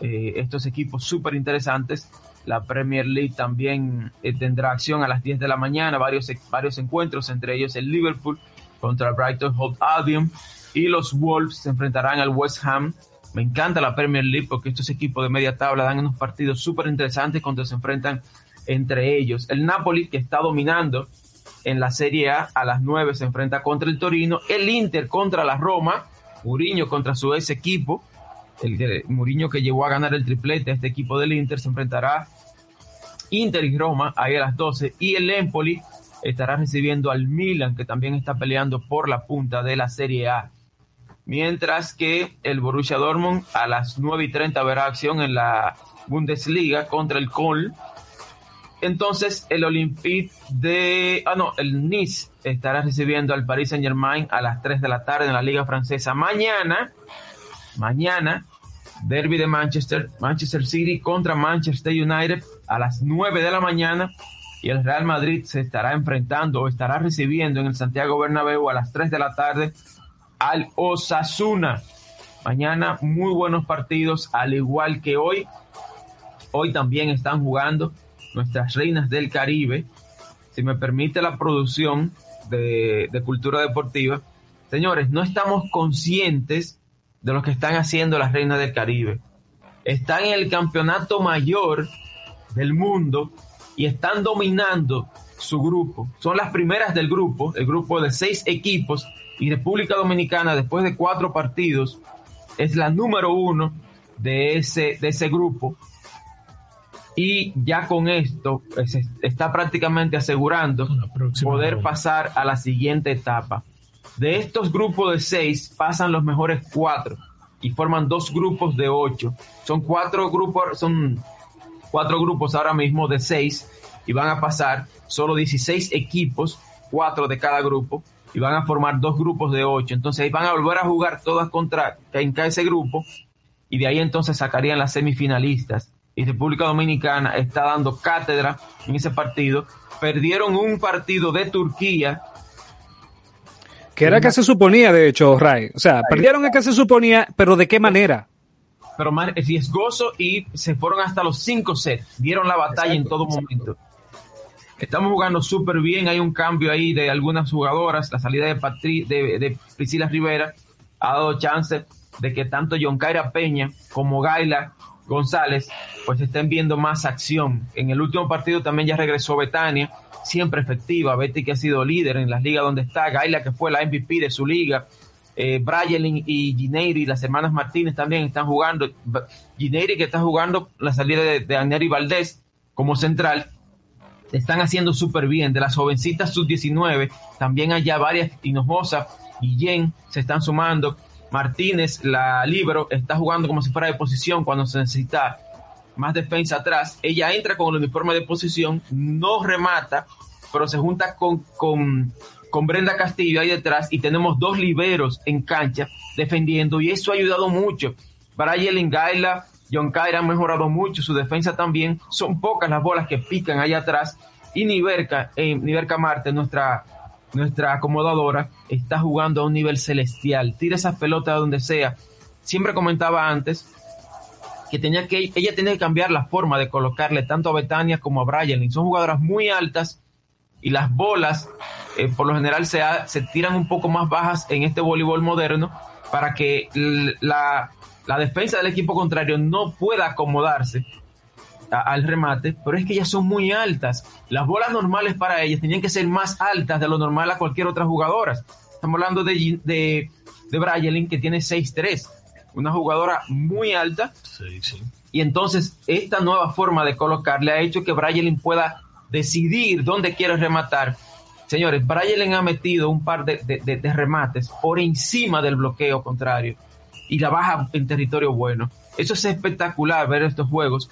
Eh, estos equipos súper interesantes. La Premier League también eh, tendrá acción a las 10 de la mañana, varios, varios encuentros, entre ellos el Liverpool contra Brighton Hove Albion y los Wolves se enfrentarán al West Ham. Me encanta la Premier League porque estos equipos de media tabla dan unos partidos súper interesantes cuando se enfrentan entre ellos. El Napoli, que está dominando en la Serie A, a las 9 se enfrenta contra el Torino. El Inter contra la Roma. Mourinho contra su ex equipo. El de- Mourinho que llegó a ganar el triplete a este equipo del Inter se enfrentará Inter y Roma ahí a las 12. Y el Empoli estará recibiendo al Milan, que también está peleando por la punta de la Serie A. Mientras que el Borussia Dortmund a las 9 y 30 verá acción en la Bundesliga contra el Köln. Entonces el Olympique de... Ah, no, el Nice estará recibiendo al Paris Saint Germain a las 3 de la tarde en la Liga Francesa. Mañana, mañana, Derby de Manchester, Manchester City contra Manchester United a las 9 de la mañana. Y el Real Madrid se estará enfrentando o estará recibiendo en el Santiago Bernabéu a las 3 de la tarde al Osasuna. Mañana muy buenos partidos, al igual que hoy. Hoy también están jugando nuestras reinas del Caribe. Si me permite la producción de, de cultura deportiva. Señores, no estamos conscientes de lo que están haciendo las reinas del Caribe. Están en el campeonato mayor del mundo y están dominando su grupo. Son las primeras del grupo, el grupo de seis equipos y República Dominicana después de cuatro partidos es la número uno de ese, de ese grupo y ya con esto pues, está prácticamente asegurando poder ronda. pasar a la siguiente etapa. De estos grupos de seis pasan los mejores cuatro y forman dos grupos de ocho. Son cuatro grupos, son cuatro grupos ahora mismo de seis y van a pasar solo 16 equipos, cuatro de cada grupo y van a formar dos grupos de ocho. Entonces van a volver a jugar todas contra en ese grupo y de ahí entonces sacarían las semifinalistas. Y República Dominicana está dando cátedra en ese partido. Perdieron un partido de Turquía. Que era que se suponía, de hecho, Ray. O sea, perdieron el que se suponía, pero ¿de qué manera? pero más riesgoso y se fueron hasta los cinco sets. Dieron la batalla en todo momento. Estamos jugando súper bien. Hay un cambio ahí de algunas jugadoras. La salida de, Patri de, de Priscila Rivera ha dado chance de que tanto John Kaira Peña como Gaila González pues estén viendo más acción. En el último partido también ya regresó Betania, siempre efectiva. Betty que ha sido líder en las ligas donde está. Gaila que fue la MVP de su liga. Eh, y Gineiri, las hermanas Martínez también están jugando. Gineiri que está jugando la salida de, de Agneri Valdés como central. Están haciendo súper bien. De las jovencitas sub-19, también ya varias. Hinojosa, Guillén se están sumando. Martínez, la libro, está jugando como si fuera de posición cuando se necesita más defensa atrás. Ella entra con el uniforme de posición, no remata, pero se junta con, con, con Brenda Castillo ahí detrás y tenemos dos liberos en cancha defendiendo y eso ha ayudado mucho. Para Yelin Gaila, John Kyra ha mejorado mucho, su defensa también. Son pocas las bolas que pican ahí atrás. Y eh, Niverca Marte, nuestra, nuestra acomodadora, está jugando a un nivel celestial. Tira esas pelotas donde sea. Siempre comentaba antes que tenía que ella tenía que cambiar la forma de colocarle tanto a Betania como a Brian. Son jugadoras muy altas y las bolas eh, por lo general se, se tiran un poco más bajas en este voleibol moderno para que la, la defensa del equipo contrario no pueda acomodarse al remate, pero es que ellas son muy altas. Las bolas normales para ellas tenían que ser más altas de lo normal a cualquier otra jugadora. Estamos hablando de, de, de que tiene 6'3, una jugadora muy alta. Sí, sí. Y entonces esta nueva forma de colocarle ha hecho que Brayelin pueda decidir dónde quiere rematar. Señores, Brayelin ha metido un par de, de remates por encima del bloqueo contrario y la baja en territorio bueno. Eso es espectacular ver estos juegos.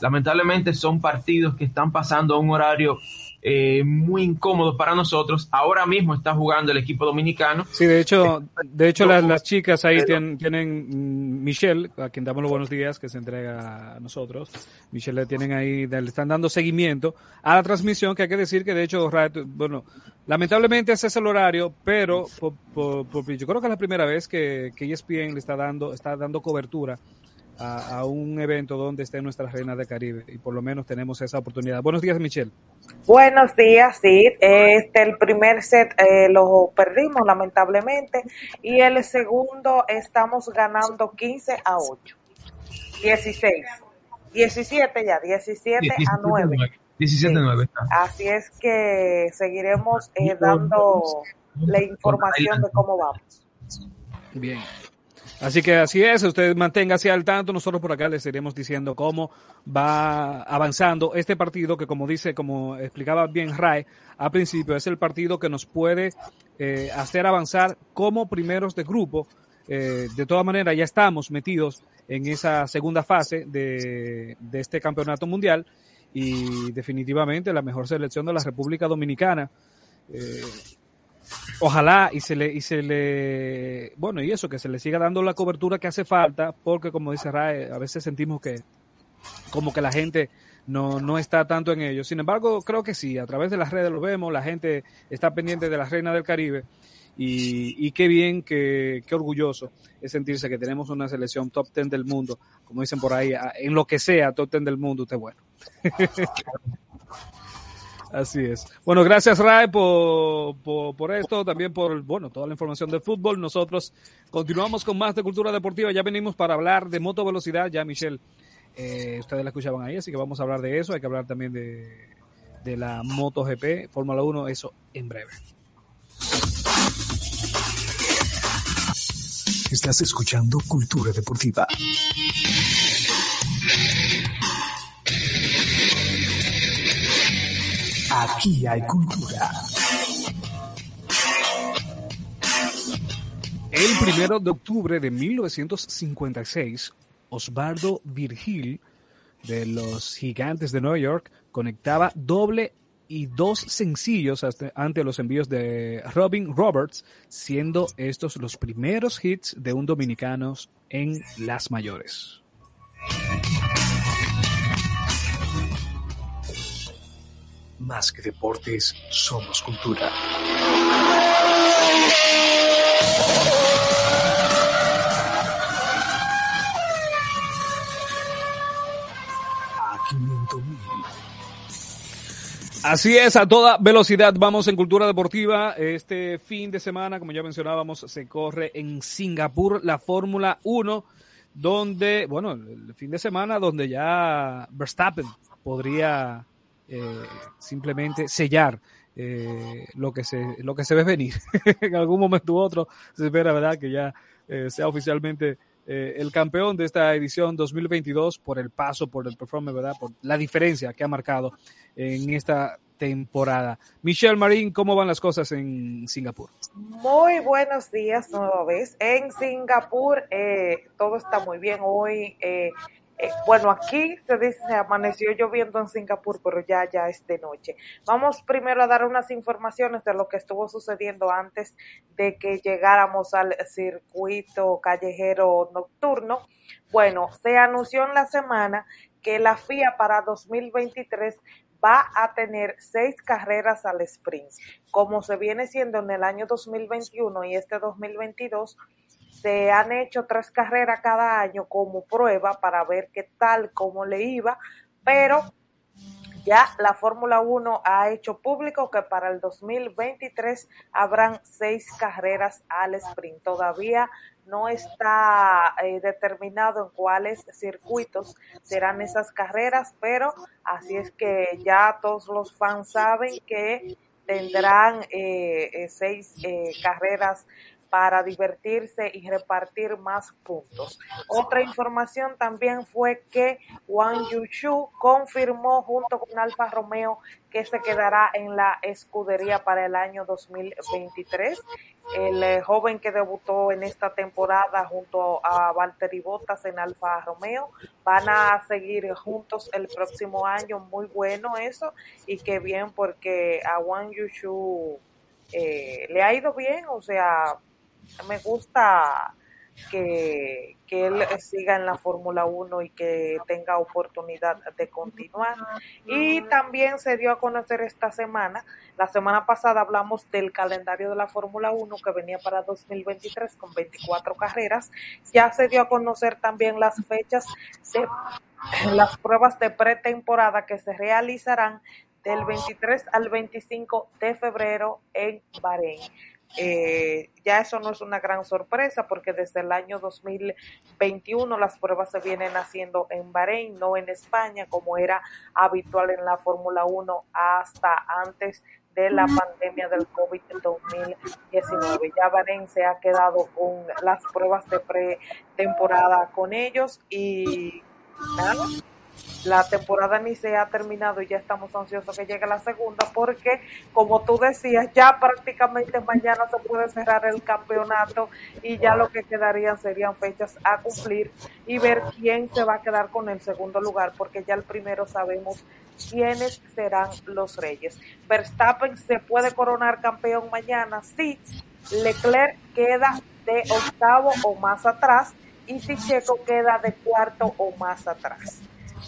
Lamentablemente son partidos que están pasando a un horario eh, muy incómodo para nosotros. Ahora mismo está jugando el equipo dominicano. Sí, de hecho, de hecho las, chicas ahí tienen, tienen, mm, Michelle, a quien damos los buenos días, que se entrega a nosotros. Michelle le tienen ahí, le están dando seguimiento a la transmisión, que hay que decir que de hecho, bueno, lamentablemente ese es el horario, pero yo creo que es la primera vez que, que ESPN le está dando, está dando cobertura a, un evento donde esté nuestra reina de Caribe y por lo menos tenemos esa oportunidad. Buenos días, Michelle. Buenos días, sí. Este, el primer set eh, lo perdimos lamentablemente y el segundo estamos ganando 15 a 8. 16. 17 ya, 17 a 9. 17 a 9. Así es que seguiremos eh, dando la información de cómo vamos. Bien. Así que así es, usted manténgase al tanto, nosotros por acá les iremos diciendo cómo va avanzando este partido que como dice, como explicaba bien Ray al principio, es el partido que nos puede eh, hacer avanzar como primeros de grupo. Eh, de todas maneras, ya estamos metidos en esa segunda fase de, este campeonato mundial y definitivamente la mejor selección de la República Dominicana. Eh, Ojalá y se le, y se le, bueno, y eso, que se le siga dando la cobertura que hace falta, porque como dice Rae, a veces sentimos que como que la gente no, no está tanto en ello. Sin embargo, creo que sí, a través de las redes lo vemos, la gente está pendiente de la Reina del Caribe y, y qué bien, qué, qué orgulloso es sentirse que tenemos una selección top ten del mundo, como dicen por ahí, en lo que sea top ten del mundo, usted bueno. Así es. Bueno, gracias Ray por, por, esto, también por, bueno, toda la información del fútbol. Nosotros continuamos con más de cultura deportiva. Ya venimos para hablar de moto velocidad. Ya Michelle, eh, ustedes la escuchaban ahí, así que vamos a hablar de eso. Hay que hablar también de, de la MotoGP, Fórmula 1, eso en breve. Estás escuchando Cultura Deportiva. Aquí hay cultura. El primero de octubre de 1956, Osvaldo Virgil de los Gigantes de Nueva York conectaba doble y dos sencillos ante los envíos de Robin Roberts, siendo estos los primeros hits de un dominicano en las mayores. Más que deportes, somos cultura. Así es, a toda velocidad vamos en Cultura Deportiva. Este fin de semana, como ya mencionábamos, se corre en Singapur la Fórmula 1, donde, bueno, el fin de semana donde ya Verstappen podría eh, simplemente sellar eh, lo que se lo que se ve venir en algún momento u otro se espera verdad que ya eh, sea oficialmente el campeón de esta edición 2022 por el paso por el performance verdad por la diferencia que ha marcado en esta temporada. Michelle Marín, ¿cómo van las cosas en Singapur? Muy buenos días nueva vez. En Singapur eh, todo está muy bien. Hoy, eh, eh, bueno, aquí se dice se amaneció lloviendo en Singapur, pero ya, ya es de noche. Vamos primero a dar unas informaciones de lo que estuvo sucediendo antes de que llegáramos al circuito callejero nocturno. Bueno, se anunció en la semana que la FIA para 2023 va a tener seis carreras al sprint. Como se viene siendo en el año 2021 y este 2022, se han hecho tres carreras cada año como prueba para ver qué tal, cómo le iba, pero ya la Fórmula 1 ha hecho público que para el 2023 habrán seis carreras al sprint. Todavía no está eh, determinado en cuáles circuitos serán esas carreras, pero así es que ya todos los fans saben que tendrán eh, eh, seis carreras para divertirse y repartir más puntos. Otra información también fue que Wang Yushu confirmó junto con Alfa Romeo que se quedará en la escudería para el año 2023. El eh, joven que debutó en esta temporada junto a Valtteri Bottas en Alfa Romeo van a seguir juntos el próximo año. Muy bueno eso y qué bien porque a Wang Yushu eh, le ha ido bien, o sea, me gusta que, que él siga en la Fórmula 1 y que tenga oportunidad de continuar. Y también se dio a conocer esta semana, la semana pasada hablamos del calendario de la Fórmula 1 que venía para 2023 con 24 carreras. Ya se dio a conocer también las fechas de las pruebas de pretemporada que se realizarán del 23 al 25 de febrero en Bahrein. Eh, ya eso no es una gran sorpresa porque desde el año 2021 las pruebas se vienen haciendo en Bahrein, no en España, como era habitual en la Fórmula 1 hasta antes de la pandemia del COVID-2019. Ya Bahrein se ha quedado con las pruebas de pretemporada con ellos y nada, la temporada ni se ha terminado y ya estamos ansiosos que llegue la segunda porque como tú decías ya prácticamente mañana se puede cerrar el campeonato y ya lo que quedarían serían fechas a cumplir y ver quién se va a quedar con el segundo lugar porque ya el primero sabemos quiénes serán los reyes. Verstappen se puede coronar campeón mañana si Leclerc queda de octavo o más atrás y si Checo queda de cuarto o más atrás.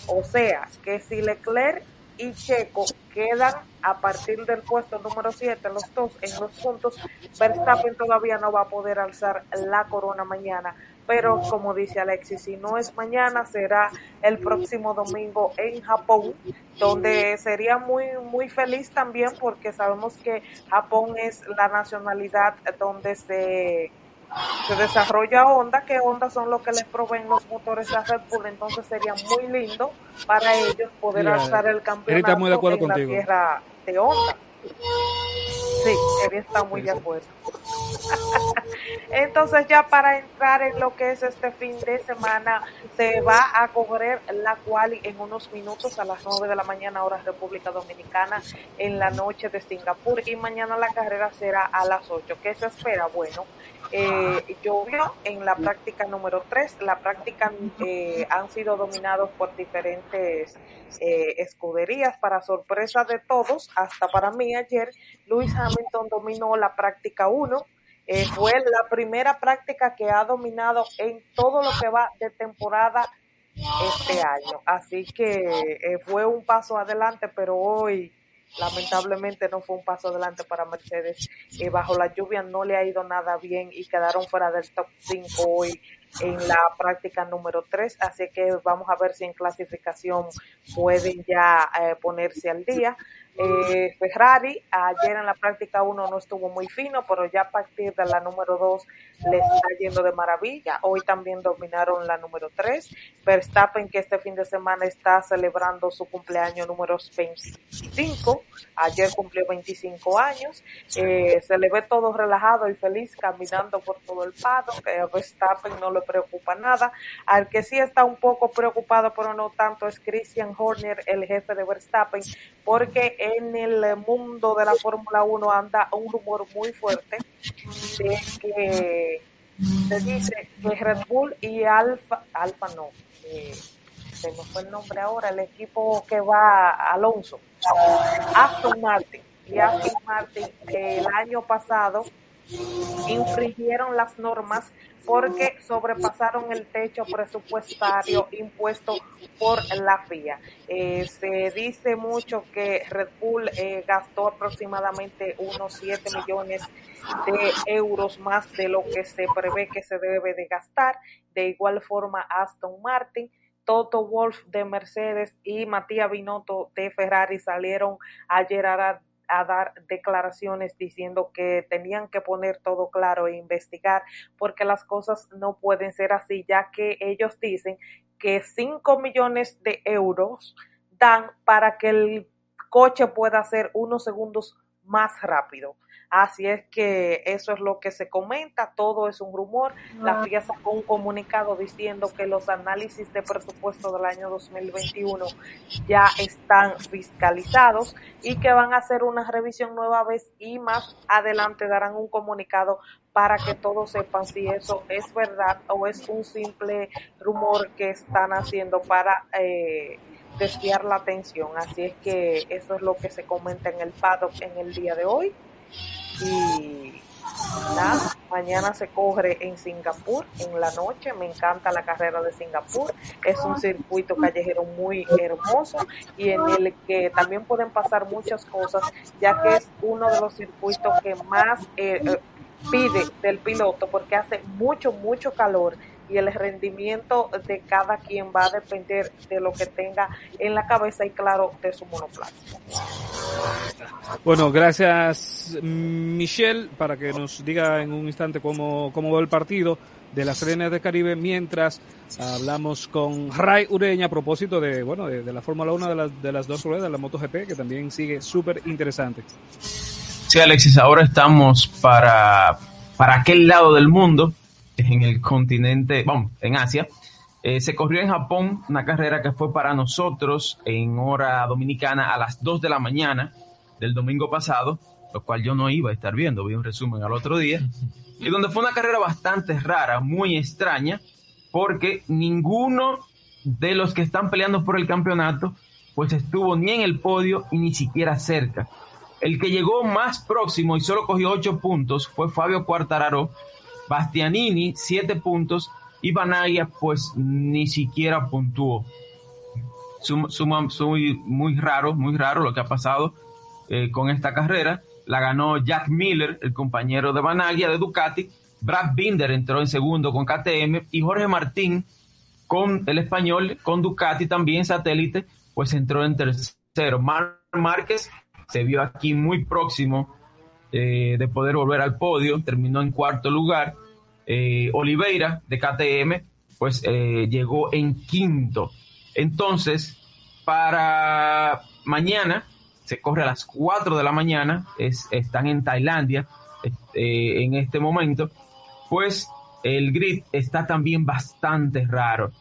O sea, que si Leclerc y Checo quedan a partir del puesto número 7, los dos en los puntos, Verstappen todavía no va a poder alzar la corona mañana. Pero como dice Alexis, si no es mañana, será el próximo domingo en Japón, donde sería muy, muy feliz también porque sabemos que Japón es la nacionalidad donde se se desarrolla Honda, que Honda son los que les proveen los motores a Red Bull, entonces sería muy lindo para ellos poder alzar el campeonato muy de acuerdo en contigo. la tierra de Honda. Sí, Eri está muy de acuerdo. Entonces ya para entrar en lo que es este fin de semana, se va a correr la quali en unos minutos a las 9 de la mañana hora República Dominicana en la noche de Singapur y mañana la carrera será a las 8. ¿Qué se espera? Bueno, eh, llovió en la práctica número 3. La práctica eh, han sido dominados por diferentes eh, escuderías para sorpresa de todos, hasta para mí ayer, Lewis Hamilton dominó la práctica 1. Eh, fue la primera práctica que ha dominado en todo lo que va de temporada este año. Así que eh, fue un paso adelante, pero hoy lamentablemente no fue un paso adelante para Mercedes. Eh, bajo la lluvia no le ha ido nada bien y quedaron fuera del top 5 hoy en la práctica número 3. Así que vamos a ver si en clasificación pueden ya eh, ponerse al día. Eh, Ferrari ayer en la práctica 1 no estuvo muy fino, pero ya a partir de la número 2 le está yendo de maravilla. Hoy también dominaron la número 3. Verstappen que este fin de semana está celebrando su cumpleaños número 25. Ayer cumplió 25 años. Eh, se le ve todo relajado y feliz caminando por todo el pado. Eh, Verstappen no le le preocupa nada. Al que sí está un poco preocupado, pero no tanto, es Christian Horner, el jefe de Verstappen, porque en el mundo de la Fórmula 1 anda un rumor muy fuerte de que se dice que Red Bull y Alfa, Alfa no, eh, se me fue el nombre ahora, el equipo que va Alonso, Aston Martin y Aston Martin el año pasado infringieron las normas porque sobrepasaron el techo presupuestario impuesto por la FIA. Se dice mucho que Red Bull eh, gastó aproximadamente unos 7 millones de euros más de lo que se prevé que se debe de gastar. De igual forma, Aston Martin. Toto Wolf de Mercedes y Matías Binotto de Ferrari salieron ayer a a dar declaraciones diciendo que tenían que poner todo claro e investigar porque las cosas no pueden ser así, ya que ellos dicen que 5 millones de euros dan para que el coche pueda ser unos segundos más rápido. Así es que eso es lo que se comenta, todo es un rumor. La ah. FIA sacó un comunicado diciendo que los análisis de presupuesto del año 2021 ya están fiscalizados y que van a hacer una revisión nueva vez y más adelante darán un comunicado para que todos sepan si eso es verdad o es un simple rumor que están haciendo para eh, desviar la atención. Así es que eso es lo que se comenta en el paddock en el día de hoy y nada, mañana se corre en Singapur en la noche, me encanta la carrera de Singapur, es un circuito callejero muy hermoso y en el que también pueden pasar muchas cosas, ya que es uno de los circuitos que más eh, eh, pide del piloto porque hace mucho, mucho calor y el rendimiento de cada quien va a depender de lo que tenga en la cabeza y claro de su monoplaza. Bueno, gracias Michelle para que nos diga en un instante cómo, cómo va el partido de las Serenas de Caribe mientras hablamos con Ray Ureña a propósito de bueno de, la Fórmula 1 de las, de las dos ruedas, la MotoGP, que también sigue súper interesante. Sí, Alexis, ahora estamos para, para aquel lado del mundo en el continente, vamos, en Asia. Eh, se corrió en Japón una carrera que fue para nosotros en hora dominicana a las 2 de la mañana del domingo pasado, lo cual yo no iba a estar viendo, vi un resumen al otro día, y donde fue una carrera bastante rara, muy extraña, porque ninguno de los que están peleando por el campeonato pues estuvo ni en el podio y ni siquiera cerca. El que llegó más próximo y solo cogió 8 puntos fue Fabio Quartararo, Bastianini, siete puntos, y Banaya, pues ni siquiera puntuó. Muy raro, muy raro lo que ha pasado eh, con esta carrera. La ganó Jack Miller, el compañero de Banaya de Ducati. Brad Binder entró en segundo con KTM y Jorge Martín con el español, con Ducati también satélite, pues entró en tercero. Mar Márquez se vio aquí muy próximo eh, de poder volver al podio, terminó en cuarto lugar. Eh, Oliveira de KTM, pues eh, llegó en quinto. Entonces, para mañana, se corre a las 4 de la mañana, es, están en Tailandia en este momento, pues el grid está también bastante raro.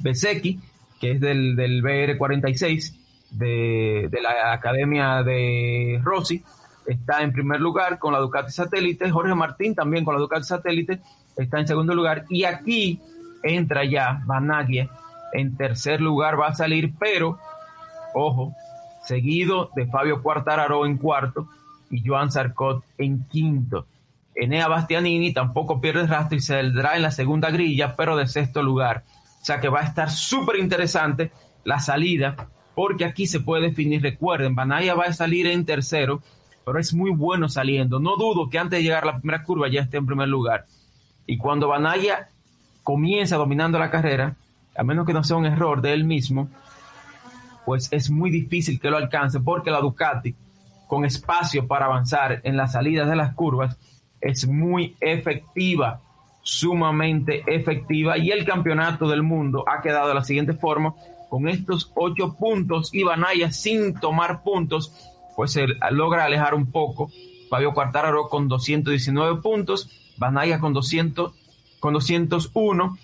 Beseki, que es del, del BR46, de, de la Academia de Rossi, está en primer lugar con la Ducati Satélite, Jorge Martín también con la Ducati Satélite está en segundo lugar y aquí entra ya Banaglia en tercer lugar va a salir, pero ojo, seguido de Fabio Quartararo en cuarto y Joan Sarcot en quinto. Enea Bastianini tampoco pierde rastro y saldrá en la segunda grilla, pero de sexto lugar. O sea que va a estar súper interesante la salida, porque aquí se puede definir, recuerden, Banaya va a salir en tercero, pero es muy bueno saliendo. No dudo que antes de llegar a la primera curva ya esté en primer lugar. Y cuando Banaya comienza dominando la carrera, a menos que no sea un error de él mismo, pues es muy difícil que lo alcance porque la Ducati, con espacio para avanzar en las salidas de las curvas, es muy efectiva, sumamente efectiva. Y el campeonato del mundo ha quedado de la siguiente forma, con estos ocho puntos y Banaya sin tomar puntos pues se logra alejar un poco. Fabio Quartararo con 219 puntos, Banaya con 200 con 201,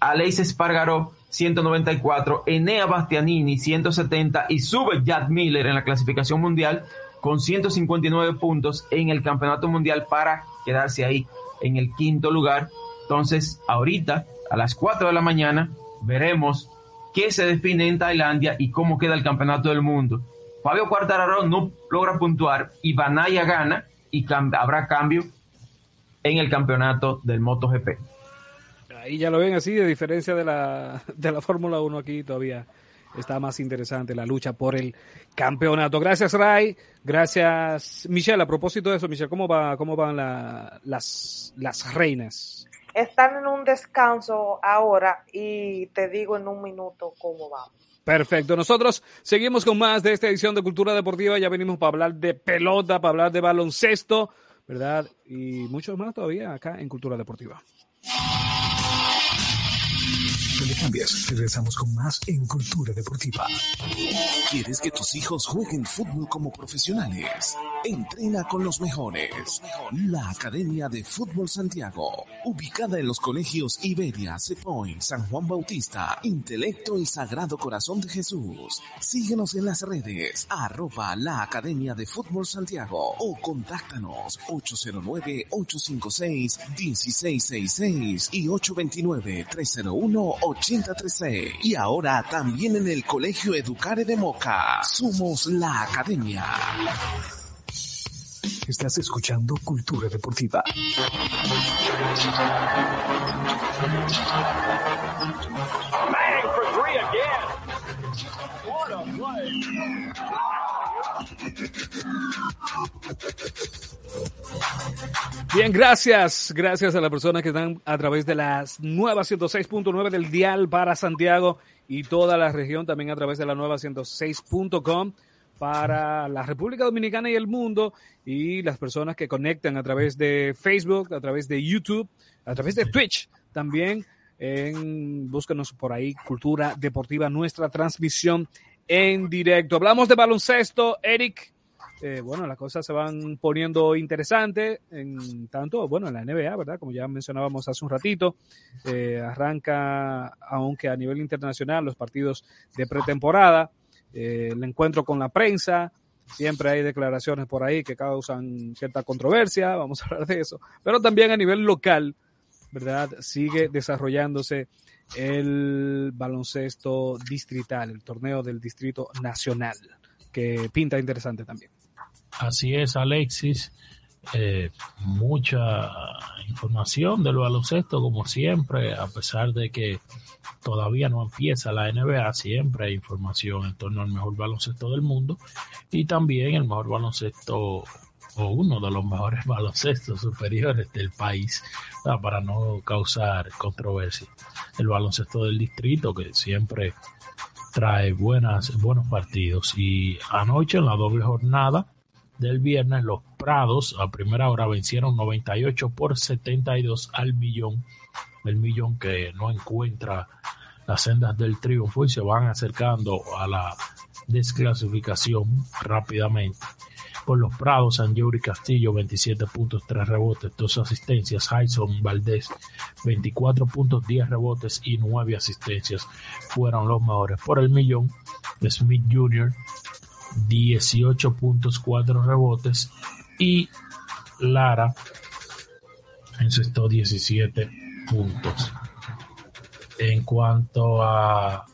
Aleix Espargaró 194, Enea Bastianini 170 y sube Jack Miller en la clasificación mundial con 159 puntos en el campeonato mundial para quedarse ahí en el quinto lugar. Entonces, ahorita a las 4 de la mañana veremos qué se define en Tailandia y cómo queda el campeonato del mundo. Fabio Quartararo no logra puntuar y Banaya gana y habrá cambio en el campeonato del MotoGP. Ahí ya lo ven así, de diferencia de la, de la Fórmula 1 aquí todavía está más interesante la lucha por el campeonato. Gracias, Ray. Gracias, Michelle. A propósito de eso, Michelle, ¿cómo, va, cómo van las, las reinas? Están en un descanso ahora y te digo en un minuto cómo vamos. Perfecto. Nosotros seguimos con más de esta edición de Cultura Deportiva. Ya venimos para hablar de pelota, para hablar de baloncesto, ¿verdad? Y mucho más todavía acá en Cultura Deportiva. Le regresamos con más en Cultura Deportiva. ¿Quieres que tus hijos jueguen fútbol como profesionales? Entrena con los mejores. La Academia de Fútbol Santiago, ubicada en los colegios Iberia, Cepoy, San Juan Bautista, Intelecto y Sagrado Corazón de Jesús. Síguenos en las redes, arroba la Academia de Fútbol Santiago o contáctanos 809-856-1666 y 829-301-8036. Y ahora también en el Colegio Educare de Moca. Somos la Academia. Estás escuchando Cultura Deportiva. Bien, gracias. Gracias a las personas que están a través de las nuevas 106.9 del Dial para Santiago y toda la región, también a través de la nueva 106.com para la República Dominicana y el mundo y las personas que conectan a través de Facebook, a través de YouTube, a través de Twitch también. En, búscanos por ahí, Cultura Deportiva, nuestra transmisión en directo. Hablamos de baloncesto, Eric. Eh, bueno, las cosas se van poniendo interesantes en tanto, bueno, en la NBA, ¿verdad? Como ya mencionábamos hace un ratito, eh, arranca, aunque a nivel internacional, los partidos de pretemporada, eh, el encuentro con la prensa, siempre hay declaraciones por ahí que causan cierta controversia, vamos a hablar de eso, pero también a nivel local, ¿verdad? Sigue desarrollándose el baloncesto distrital, el torneo del Distrito Nacional, que pinta interesante también. Así es, Alexis. Eh, mucha información del baloncesto, como siempre, a pesar de que todavía no empieza la NBA, siempre hay información en torno al mejor baloncesto del mundo y también el mejor baloncesto o uno de los mejores baloncestos superiores del país, para no causar controversia. El baloncesto del distrito que siempre trae buenas, buenos partidos y anoche en la doble jornada del viernes, los Prados a primera hora vencieron 98 por 72 al millón, el millón que no encuentra las sendas del triunfo y se van acercando a la desclasificación rápidamente. Por los Prados, San Yuri Castillo, 27 puntos, 3 rebotes, 2 asistencias. Jason Valdés, 24 puntos, 10 rebotes y 9 asistencias. Fueron los mejores. Por el millón, Smith Jr., 18 puntos, 4 rebotes y Lara encestó 17 puntos. En cuanto a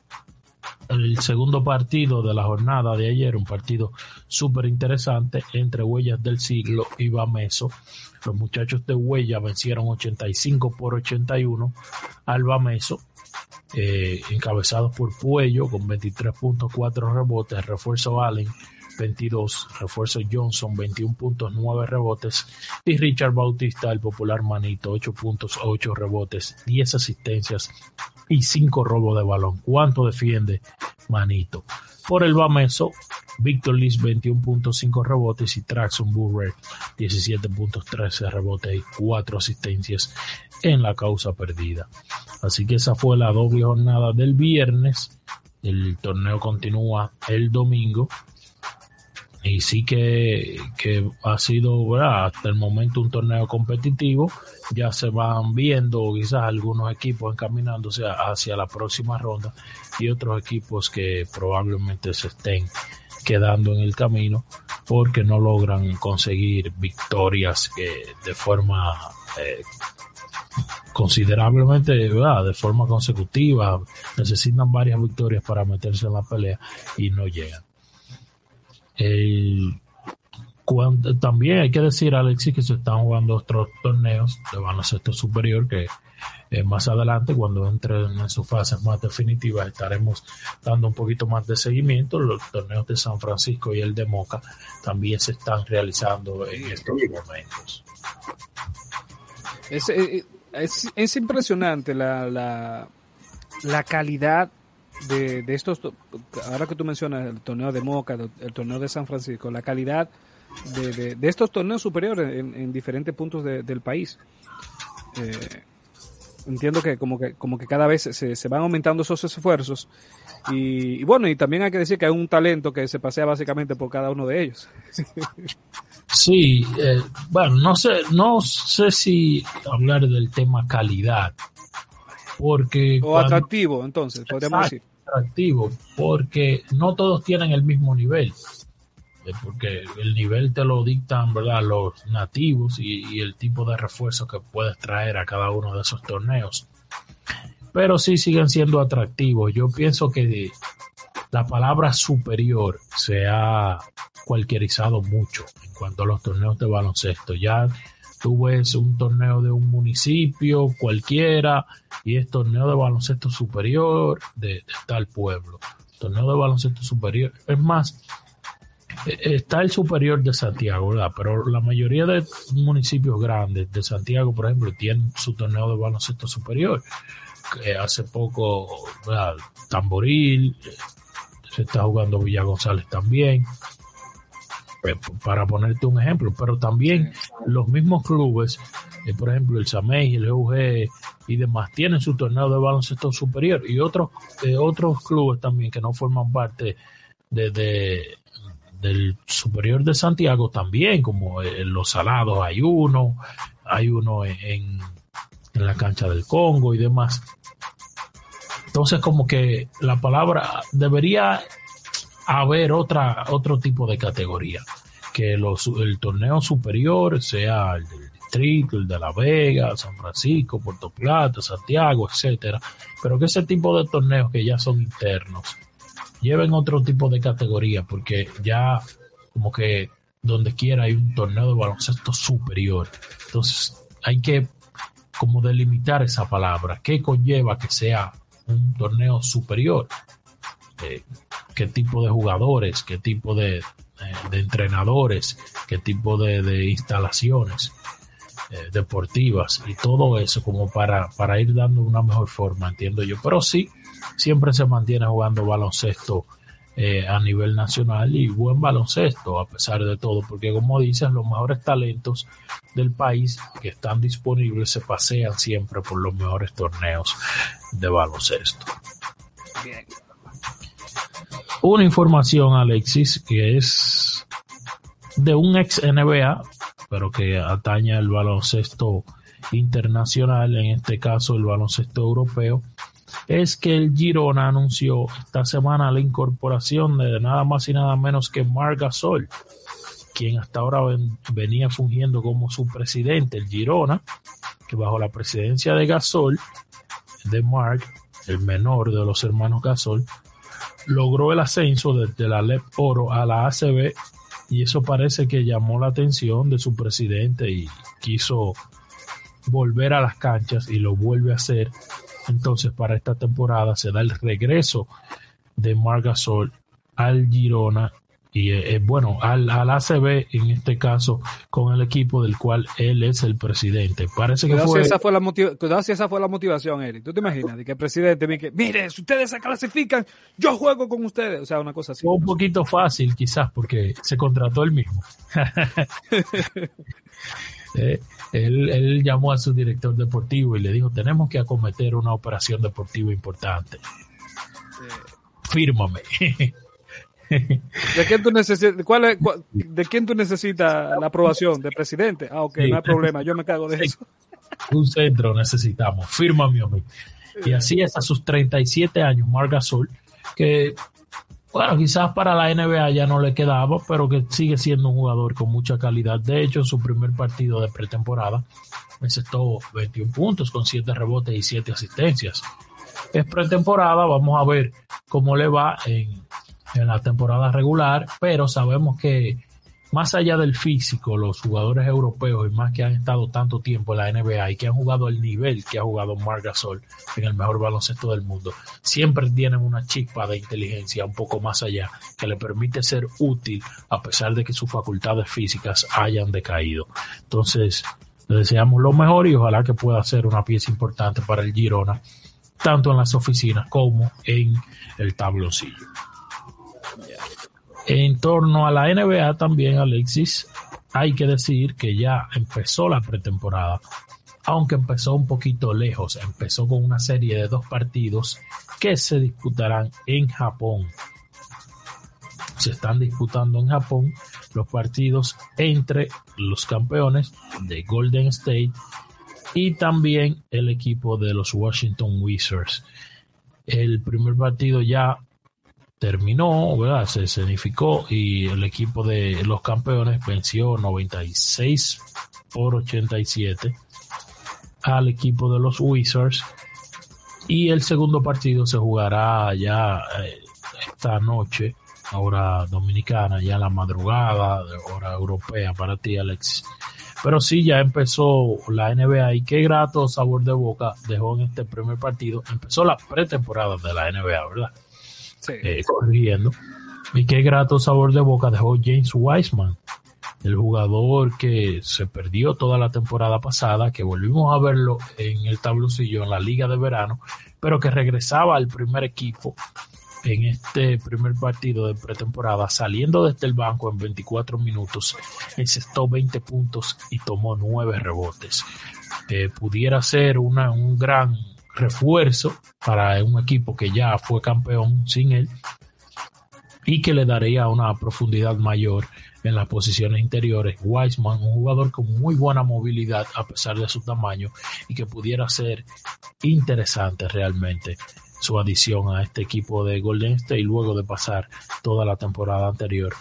el segundo partido de la jornada de ayer, un partido súper interesante entre Huellas del Siglo y Bameso. Los muchachos de Huella vencieron 85 por 81 al Bameso eh, encabezados por Puello con 23.4 rebotes, refuerzo Allen 22, refuerzo Johnson 21.9 rebotes y Richard Bautista, el popular Manito, 8.8 rebotes, 10 asistencias y 5 robos de balón. ¿Cuánto defiende Manito? Por el Bameso, Víctor Liz 21.5 rebotes y Traxon Burrell 17.13 rebotes y 4 asistencias en la causa perdida. Así que esa fue la doble jornada del viernes. El torneo continúa el domingo y sí que, que ha sido hasta el momento un torneo competitivo. Ya se van viendo quizás algunos equipos encaminándose hacia la próxima ronda y otros equipos que probablemente se estén quedando en el camino porque no logran conseguir victorias de forma eh, considerablemente de forma consecutiva necesitan varias victorias para meterse en la pelea y no llegan también hay que decir, Alexis, que se están jugando otros torneos de baloncesto superior que eh, más adelante, cuando entren en sus fases más definitivas, estaremos dando un poquito más de seguimiento. Los torneos de San Francisco y el de Moca también se están realizando en estos momentos. Eh, es, impresionante la, la, la calidad de, de, estos, ahora que tú mencionas el torneo de Moca, el torneo de San Francisco, la calidad de, de, estos torneos superiores en, diferentes puntos del país. Eh, entiendo que como que como que cada vez se, se van aumentando esos esfuerzos y, bueno y también hay que decir que hay un talento que se pasea básicamente por cada uno de ellos sí eh, bueno no sé no sé si hablar del tema calidad porque o atractivo entonces podríamos decir. atractivo porque no todos tienen el mismo nivel eh, porque el nivel te lo dictan verdad los nativos y, el tipo de refuerzo que puedes traer a cada uno de esos torneos. Pero sí siguen siendo atractivos. Yo pienso que la palabra superior se ha cualquierizado mucho en cuanto a los torneos de baloncesto ya tú ves un torneo de un municipio cualquiera y es torneo de baloncesto superior de, tal pueblo. Torneo de baloncesto superior. Es más, e, está el superior de Santiago, ¿verdad? Pero la mayoría de municipios grandes de Santiago, por ejemplo, tienen su torneo de baloncesto superior. hace poco, ¿verdad? Tamboril, se está jugando Villa González también. Eh, para ponerte un ejemplo, pero también los mismos clubes, eh, por ejemplo el SAMEI, el EUG y demás, tienen su torneo de baloncesto superior y otros, eh, otros clubes también que no forman parte de, del superior de Santiago también, como en Los Salados hay uno, hay uno en, en la cancha del Congo y demás. Entonces como que la palabra debería haber otra, otro tipo de categoría. Que los, el torneo superior sea el del distrito, el de La Vega, San Francisco, Puerto Plata, Santiago, etcétera, pero que ese tipo de torneos que ya son internos lleven otro tipo de categoría, porque ya como que donde quiera hay un torneo de baloncesto superior. Entonces hay que como delimitar esa palabra, qué conlleva que sea un torneo superior. Eh, qué tipo de jugadores, qué tipo de, eh, entrenadores, qué tipo de, instalaciones eh, deportivas y todo eso como para, para ir dando una mejor forma, entiendo yo. Pero sí, siempre se mantiene jugando baloncesto a nivel nacional y buen baloncesto a pesar de todo, porque como dices, los mejores talentos del país que están disponibles se pasean siempre por los mejores torneos de baloncesto. Bien una información, Alexis, que es de un ex NBA, pero que atañe al baloncesto internacional, en este caso el baloncesto europeo, es que el Girona anunció esta semana la incorporación de nada más y nada menos que Marc Gasol, quien hasta ahora venía fungiendo como su presidente, el Girona, que bajo la presidencia de Gasol, de Marc, el menor de los hermanos Gasol, logró el ascenso desde la LEP Oro a la ACB y eso parece que llamó la atención de su presidente y quiso volver a las canchas y lo vuelve a hacer. Entonces para esta temporada se da el regreso de Margasol al Girona y eh, eh, bueno, al, al, ACB en este caso con el equipo del cual él es el presidente. Parece que fue... Si esa fue la si esa fue la motivación, Eric. ¿Tú te imaginas? De que el presidente que, mire, si ustedes se clasifican, yo juego con ustedes. O sea, una cosa así. Fue un poquito fácil quizás porque se contrató él mismo. Eh, él, él llamó a su director deportivo y le dijo, tenemos que acometer una operación deportiva importante. Fírmame. ¿De quién tú necesitas, cuál es, cuál- de quién tú necesitas la aprobación? ¿Del presidente? Ah, ok, Sí. no hay problema, yo me cago de eso. un centro necesitamos, fírmame a mí. Y así es a sus 37 años, Marc Gasol, que, bueno, quizás para la NBA ya no le quedaba, pero que sigue siendo un jugador con mucha calidad. De hecho, en su primer partido de pretemporada, encestó 21 puntos con 7 rebotes y 7 asistencias. Es pretemporada, vamos a ver cómo le va en, en la temporada regular, pero sabemos que más allá del físico, los jugadores europeos y más que han estado tanto tiempo en la NBA y que han jugado el nivel que ha jugado Marc Gasol en el mejor baloncesto del mundo, siempre tienen una chispa de inteligencia un poco más allá que le permite ser útil a pesar de que sus facultades físicas hayan decaído. Entonces, le deseamos lo mejor y ojalá que pueda ser una pieza importante para el Girona, tanto en las oficinas como en el tabloncillo. En torno a la NBA también, Alexis, hay que decir que ya empezó la pretemporada, aunque empezó un poquito lejos, empezó con una serie de dos partidos que se disputarán en Japón. Se están disputando en Japón los partidos entre los campeones de Golden State y también el equipo de los Washington Wizards. El primer partido ya terminó, ¿verdad? Se escenificó y el equipo de los campeones venció 96 por 87 al equipo de los Wizards y el segundo partido se jugará ya eh, esta noche, hora dominicana, ya la madrugada, hora europea para ti, Alexis. Pero sí, ya empezó la NBA y qué grato sabor de boca dejó en este primer partido. Empezó la pretemporada de la NBA, ¿verdad? Sí. eh, corrigiendo. Y qué grato sabor de boca dejó James Wiseman, el jugador que se perdió toda la temporada pasada, que volvimos a verlo en el tabloncillo en la liga de verano, pero que regresaba al primer equipo en este primer partido de pretemporada, saliendo desde el banco en 24 minutos, encestó 20 puntos y tomó 9 rebotes. Eh, pudiera ser una, un gran refuerzo para un equipo que ya fue campeón sin él y que le daría una profundidad mayor en las posiciones interiores. Wiseman, un jugador con muy buena movilidad a pesar de su tamaño y que pudiera ser interesante realmente su adición a este equipo de Golden State luego de pasar toda la temporada anterior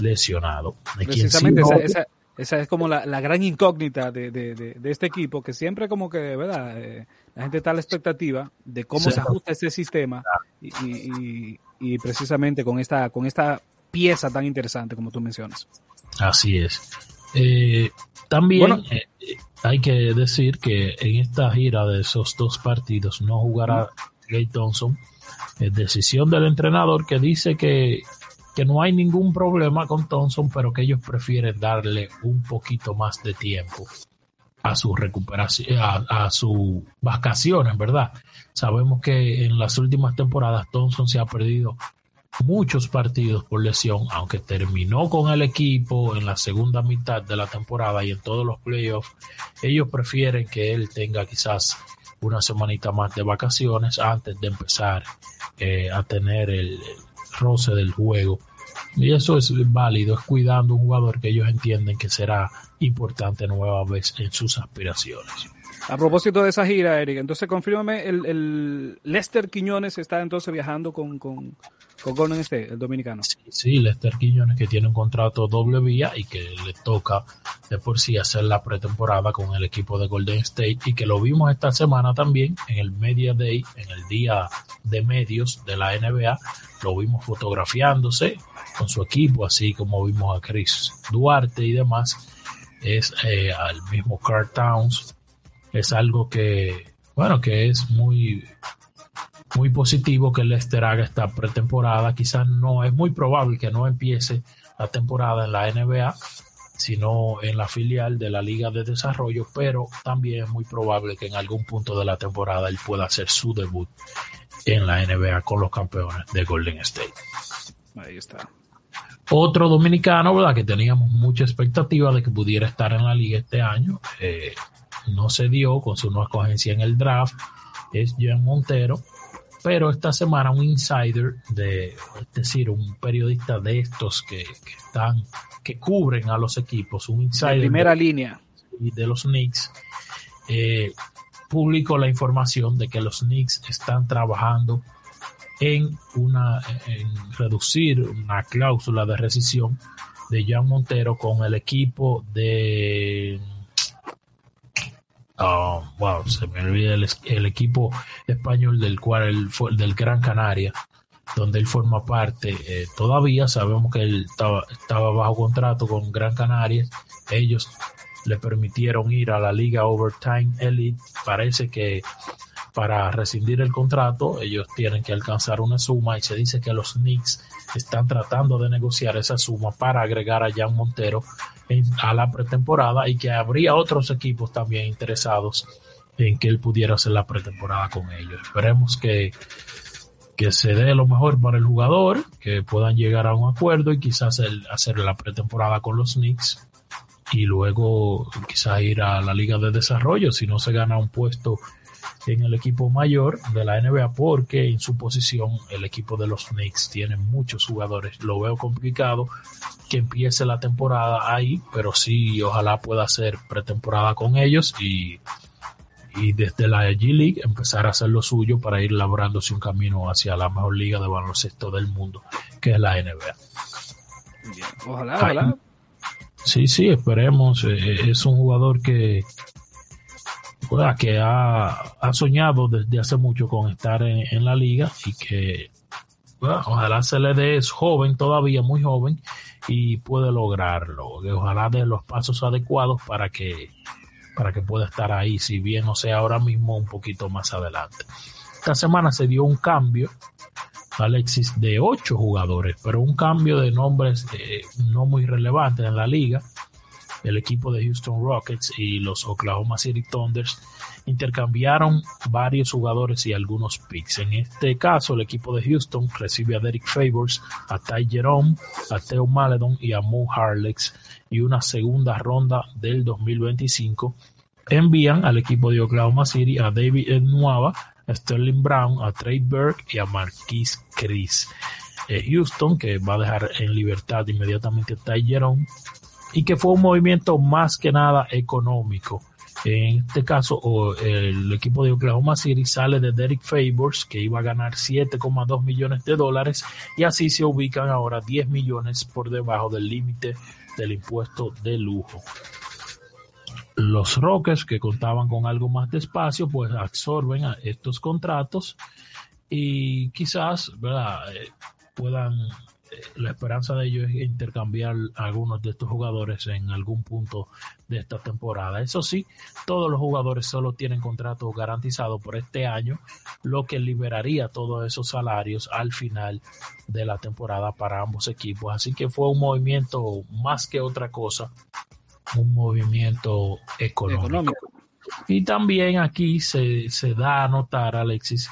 lesionado. Sí Precisamente esa, no- esa, esa es como la, la gran incógnita de, de, de, de este equipo, que siempre como que, ¿verdad? Eh, la gente está a la expectativa de cómo Sí. se ajusta ese sistema y, y, precisamente con esta, con esta pieza tan interesante como tú mencionas. Así es. Eh, también Bueno. eh, hay que decir que en esta gira de esos dos partidos no jugará Clay Thompson. Es decisión del entrenador que dice que, que no hay ningún problema con Thompson, pero que ellos prefieren darle un poquito más de tiempo a su recuperación, a, sus vacaciones, ¿verdad? Sabemos que en las últimas temporadas Thompson se ha perdido muchos partidos por lesión, aunque terminó con el equipo en la segunda mitad de la temporada y en todos los playoffs, ellos prefieren que él tenga quizás una semanita más de vacaciones antes de empezar eh, a tener el roce del juego. Y eso es válido, es cuidando un jugador que ellos entienden que será importante nueva vez en sus aspiraciones. A propósito de esa gira, Eric, entonces confírmame, el, el Lester Quiñones está entonces viajando con, con, con Golden State, el dominicano. Sí, Lester Quiñones que tiene un contrato doble vía y que le toca de por sí hacer la pretemporada con el equipo de Golden State y que lo vimos esta semana también en el Media Day, en el día de medios de la NBA, lo vimos fotografiándose con su equipo, así como vimos a Chris Duarte y demás, es eh, al mismo Carl Towns, es algo que, bueno, que es muy muy positivo que Lester haga esta pretemporada. Quizás no es muy probable que no empiece la temporada en la NBA, sino en la filial de la Liga de Desarrollo, pero también es muy probable que en algún punto de la temporada él pueda hacer su debut en la NBA con los campeones de Golden State. Ahí está. Otro dominicano, ¿verdad? Que teníamos mucha expectativa de que pudiera estar en la liga este año. eh, no se dio con su no escogencia en el draft. Es Jean Montero, pero esta semana un insider de, es decir, un periodista de estos que, que están, que cubren a los equipos, un insider De primera de, línea. de los Knicks, eh, publicó la información de que los Knicks están trabajando en una en reducir una cláusula de rescisión de Jan Montero con el equipo de oh, wow, se me olvida el, equipo español del cual él fue del Gran Canaria donde él forma parte eh, todavía sabemos que él estaba, estaba bajo contrato con Gran Canaria. Ellos le permitieron ir a la liga Overtime Elite. Parece que para rescindir el contrato, ellos tienen que alcanzar una suma y se dice que los Knicks están tratando de negociar esa suma para agregar a Jan Montero a la pretemporada y que habría otros equipos también interesados en que él pudiera hacer la pretemporada con ellos. Esperemos que, que se dé lo mejor para el jugador, que puedan llegar a un acuerdo y quizás hacer la pretemporada con los Knicks y luego quizás ir a la liga de desarrollo si no se gana un puesto en el equipo mayor de la NBA porque en su posición el equipo de los Knicks tiene muchos jugadores. Lo veo complicado que empiece la temporada ahí, pero sí, ojalá pueda hacer pretemporada con ellos y, y desde la G League empezar a hacer lo suyo para ir labrándose un camino hacia la mejor liga de baloncesto del mundo, que es la NBA. Ojalá, ojalá. Sí, sí, esperemos. Eh, es un jugador que que ha, ha, soñado desde hace mucho con estar en, la liga y que ojalá se le dé, es joven todavía, muy joven, y puede lograrlo. Que ojalá dé los pasos adecuados para que, para que pueda estar ahí, si bien no sea ahora mismo, un poquito más adelante. Esta semana se dio un cambio, Alexis, de ocho jugadores, pero un cambio de nombres eh, no muy relevante en la liga el equipo de Houston Rockets y los Oklahoma City Thunders intercambiaron varios jugadores y algunos picks. En este caso, el equipo de Houston recibe a Derek Favors, a Ty Jerome, a Theo Maledon y a Mo Harlex y una segunda ronda del 2025. Envían al equipo de Oklahoma City a David Nuava, a Sterling Brown, a Trey Burke y a Marquise Chris. Eh, Houston, que va a dejar en libertad inmediatamente a Ty Jerome, y que fue un movimiento más que nada económico. En este caso, el equipo de Oklahoma City sale de Derek Favors, que iba a ganar 7,2 millones de dólares, y así se ubican ahora 10 millones por debajo del límite del impuesto de lujo. Los Rockets, que contaban con algo más de espacio, pues absorben estos contratos y quizás ¿verdad? puedan la esperanza de ellos es intercambiar algunos de estos jugadores en algún punto de esta temporada. Eso sí, todos los jugadores solo tienen contratos garantizados por este año, lo que liberaría todos esos salarios al final de la temporada para ambos equipos. Así que fue un movimiento más que otra cosa, un movimiento económico. económico. Y también aquí se, se da a notar, Alexis,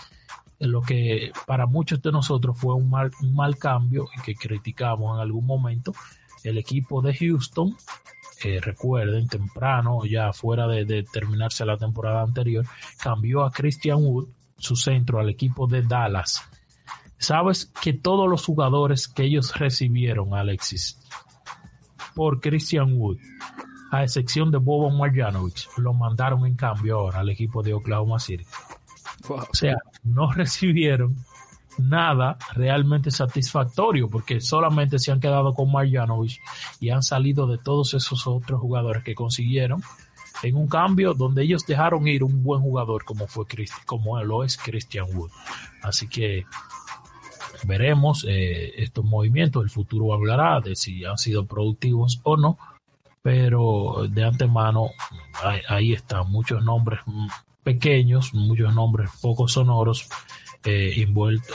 lo que para muchos de nosotros fue un mal, un mal cambio y que criticamos en algún momento, el equipo de Houston, eh, recuerden, temprano, ya fuera de, de, terminarse la temporada anterior, cambió a Christian Wood, su centro, al equipo de Dallas. Sabes que todos los jugadores que ellos recibieron, Alexis, por Christian Wood, a excepción de Bobo Marjanovic, lo mandaron en cambio ahora al equipo de Oklahoma City. O sea, no recibieron nada realmente satisfactorio porque solamente se han quedado con Marjanovic y han salido de todos esos otros jugadores que consiguieron en un cambio donde ellos dejaron ir un buen jugador como fue como lo es Christian Wood. Así que veremos eh, estos movimientos, el futuro hablará de si han sido productivos o no, pero de antemano ahí, ahí están muchos nombres pequeños, muchos nombres poco sonoros eh,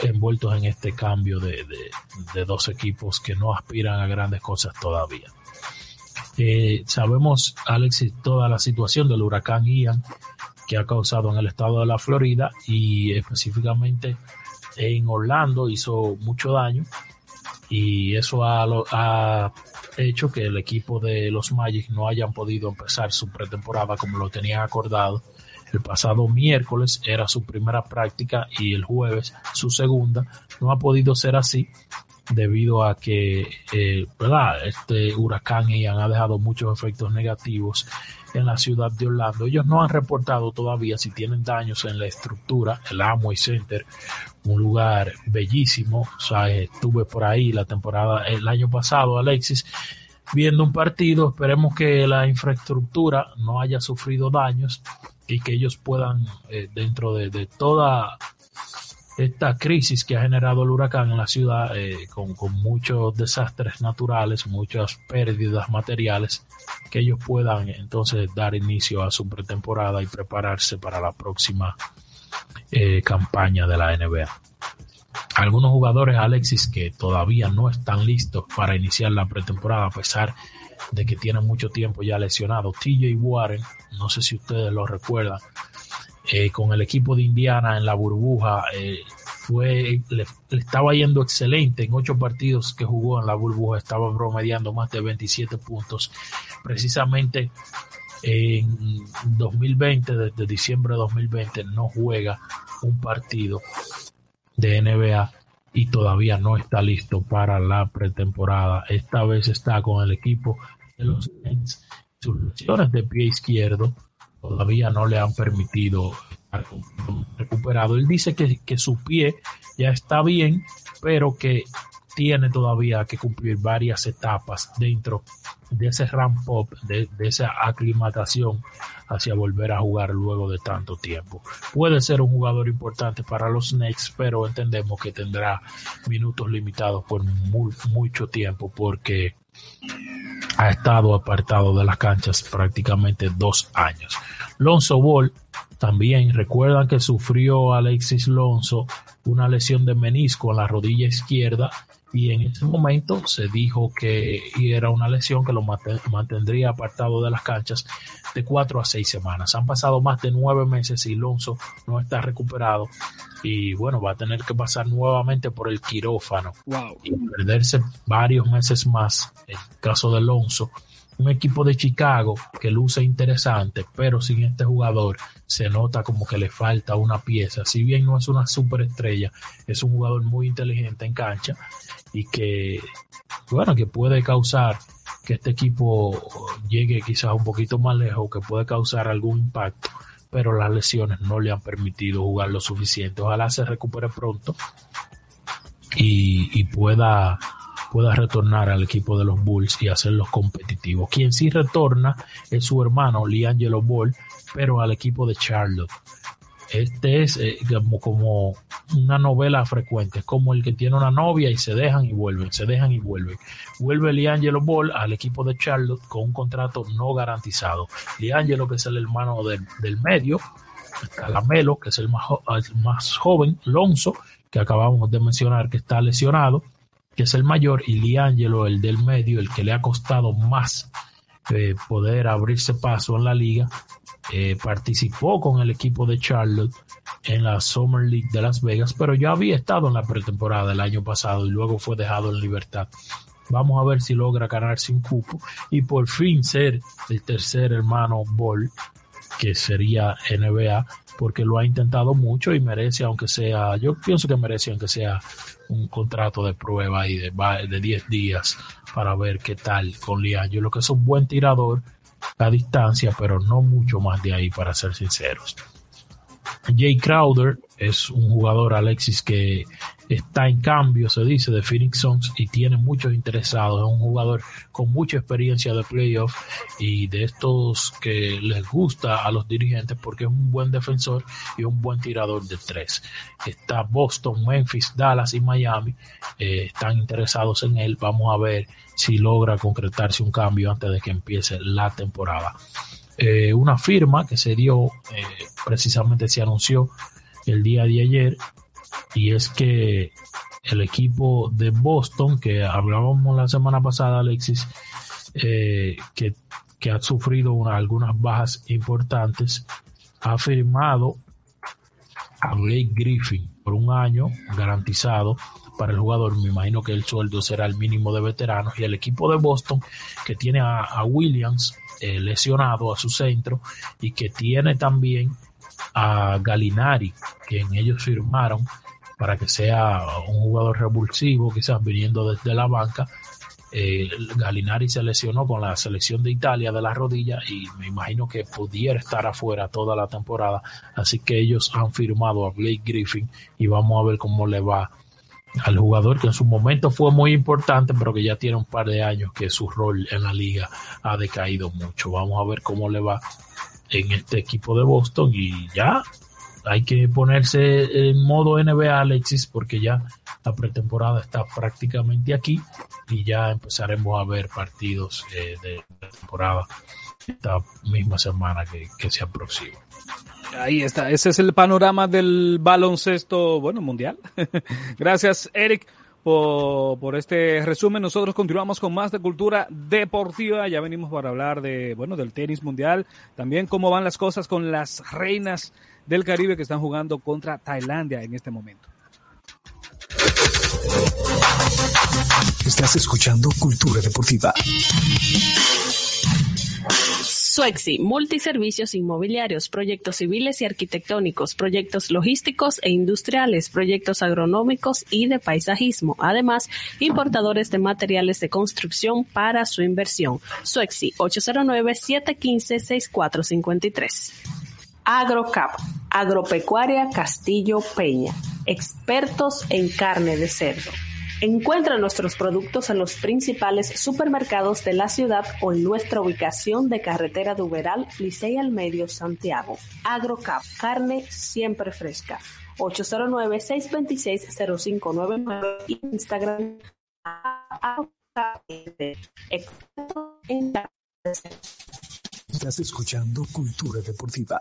envueltos, en este cambio de, de, dos equipos que no aspiran a grandes cosas todavía. Eh, sabemos, Alexis, toda la situación del huracán Ian que ha causado en el estado de la Florida y específicamente en Orlando hizo mucho daño y eso ha hecho que el equipo de los Magic no hayan podido empezar su pretemporada como lo tenían acordado El pasado miércoles era su primera práctica y el jueves su segunda. No ha podido ser así debido a que eh, este huracán Ian ha dejado muchos efectos negativos en la ciudad de Orlando. Ellos no han reportado todavía si tienen daños en la estructura, el Amway Center, un lugar bellísimo. O sea, estuve por ahí la temporada, el año pasado, Alexis, viendo un partido. Esperemos que la infraestructura no haya sufrido daños y que ellos puedan, eh, dentro de, toda esta crisis que ha generado el huracán en la ciudad, eh, con, con, muchos desastres naturales, muchas pérdidas materiales, que ellos puedan entonces dar inicio a su pretemporada y prepararse para la próxima eh, campaña de la NBA. Algunos jugadores, Alexis, que todavía no están listos para iniciar la pretemporada, a pesar de que tienen mucho tiempo ya lesionados. TJ Warren, no sé si ustedes lo recuerdan, eh, con el equipo de Indiana en la burbuja. Eh, fue, le, le, estaba yendo excelente en ocho partidos que jugó en la burbuja, estaba promediando más de 27 puntos. Precisamente en 2020, desde diciembre de 2020, no juega un partido de NBA y todavía no está listo para la pretemporada. Esta vez está con el equipo de los Nets. Sus lesiones de pie izquierdo todavía no le han permitido recuperado. Él dice que, que su pie ya está bien, pero que tiene todavía que cumplir varias etapas dentro de ese ramp up, de, de, esa aclimatación hacia volver a jugar luego de tanto tiempo. Puede ser un jugador importante para los Knicks, pero entendemos que tendrá minutos limitados por muy, mucho tiempo porque ha estado apartado de las canchas prácticamente dos años. Lonzo Ball también recuerdan que sufrió Alexis Lonzo una lesión de menisco en la rodilla izquierda y en ese momento se dijo que era una lesión que lo mantendría apartado de las canchas de cuatro a seis semanas. Han pasado más de nueve meses y Lonzo no está recuperado y bueno, va a tener que pasar nuevamente por el quirófano wow. y perderse varios meses más. En el caso de Alonso, un equipo de Chicago que luce interesante, pero sin este jugador se nota como que le falta una pieza. Si bien no es una superestrella, es un jugador muy inteligente en cancha y que, bueno, que puede causar que este equipo llegue quizás un poquito más lejos, que puede causar algún impacto pero las lesiones no le han permitido jugar lo suficiente. Ojalá se recupere pronto y, y pueda, pueda retornar al equipo de los Bulls y hacerlos competitivos. Quien sí retorna es su hermano Liangelo Ball, pero al equipo de Charlotte. Este es eh, como, una novela frecuente, como el que tiene una novia y se dejan y vuelven, se dejan y vuelven. Vuelve Liangelo Ball al equipo de Charlotte con un contrato no garantizado. Liangelo, que es el hermano del, del medio, Calamelo, que es el más, el más joven, Lonzo, que acabamos de mencionar que está lesionado, que es el mayor, y Liangelo, el del medio, el que le ha costado más eh, poder abrirse paso en la liga, eh, participó con el equipo de Charlotte en la Summer League de Las Vegas, pero ya había estado en la pretemporada el año pasado y luego fue dejado en libertad. Vamos a ver si logra ganarse un cupo y por fin ser el tercer hermano Ball, que sería NBA, porque lo ha intentado mucho y merece, aunque sea, yo pienso que merece, aunque sea un contrato de prueba y de, de 10 días para ver qué tal con Lianjo, lo que es un buen tirador a distancia, pero no mucho más de ahí, para ser sinceros. Jay Crowder es un jugador, Alexis, que está en cambio, se dice, de Phoenix Suns y tiene muchos interesados. Es un jugador con mucha experiencia de playoff y de estos que les gusta a los dirigentes porque es un buen defensor y un buen tirador de tres. Está Boston, Memphis, Dallas y Miami. Eh, están interesados en él. Vamos a ver si logra concretarse un cambio antes de que empiece la temporada. Eh, una firma que se dio, eh, precisamente se anunció el día de ayer, y es que el equipo de Boston, que hablábamos la semana pasada, Alexis, eh, que, que, ha sufrido una, algunas bajas importantes, ha firmado a Blake Griffin por un año garantizado para el jugador. Me imagino que el sueldo será el mínimo de veteranos. Y el equipo de Boston, que tiene a, a Williams eh, lesionado a su centro y que tiene también a Galinari, quien ellos firmaron para que sea un jugador revulsivo, quizás viniendo desde la banca. Eh, Galinari se lesionó con la selección de Italia de la rodilla y me imagino que pudiera estar afuera toda la temporada. Así que ellos han firmado a Blake Griffin y vamos a ver cómo le va al jugador que en su momento fue muy importante, pero que ya tiene un par de años que su rol en la liga ha decaído mucho. Vamos a ver cómo le va en este equipo de Boston y ya hay que ponerse en modo NBA, Alexis, porque ya la pretemporada está prácticamente aquí y ya empezaremos a ver partidos eh, de temporada esta misma semana que, que se aproxima. Ahí está, ese es el panorama del baloncesto, bueno, mundial. Gracias, Eric, por, este resumen. Nosotros continuamos con más de cultura deportiva. Ya venimos para hablar de, bueno, del tenis mundial. También cómo van las cosas con las reinas del Caribe que están jugando contra Tailandia en este momento. Estás escuchando Cultura Deportiva. Suexi, multiservicios inmobiliarios, proyectos civiles y arquitectónicos, proyectos logísticos e industriales, proyectos agronómicos y de paisajismo. Además, importadores de materiales de construcción para su inversión. Suexi, 809-715-6453. AgroCap, Agropecuaria Castillo Peña, expertos en carne de cerdo. Encuentra nuestros productos en los principales supermercados de la ciudad o en nuestra ubicación de carretera de Uberal, Licey al Medio, Santiago. AgroCap, carne siempre fresca. 809-626-0599 y Instagram. Estás escuchando Cultura Deportiva.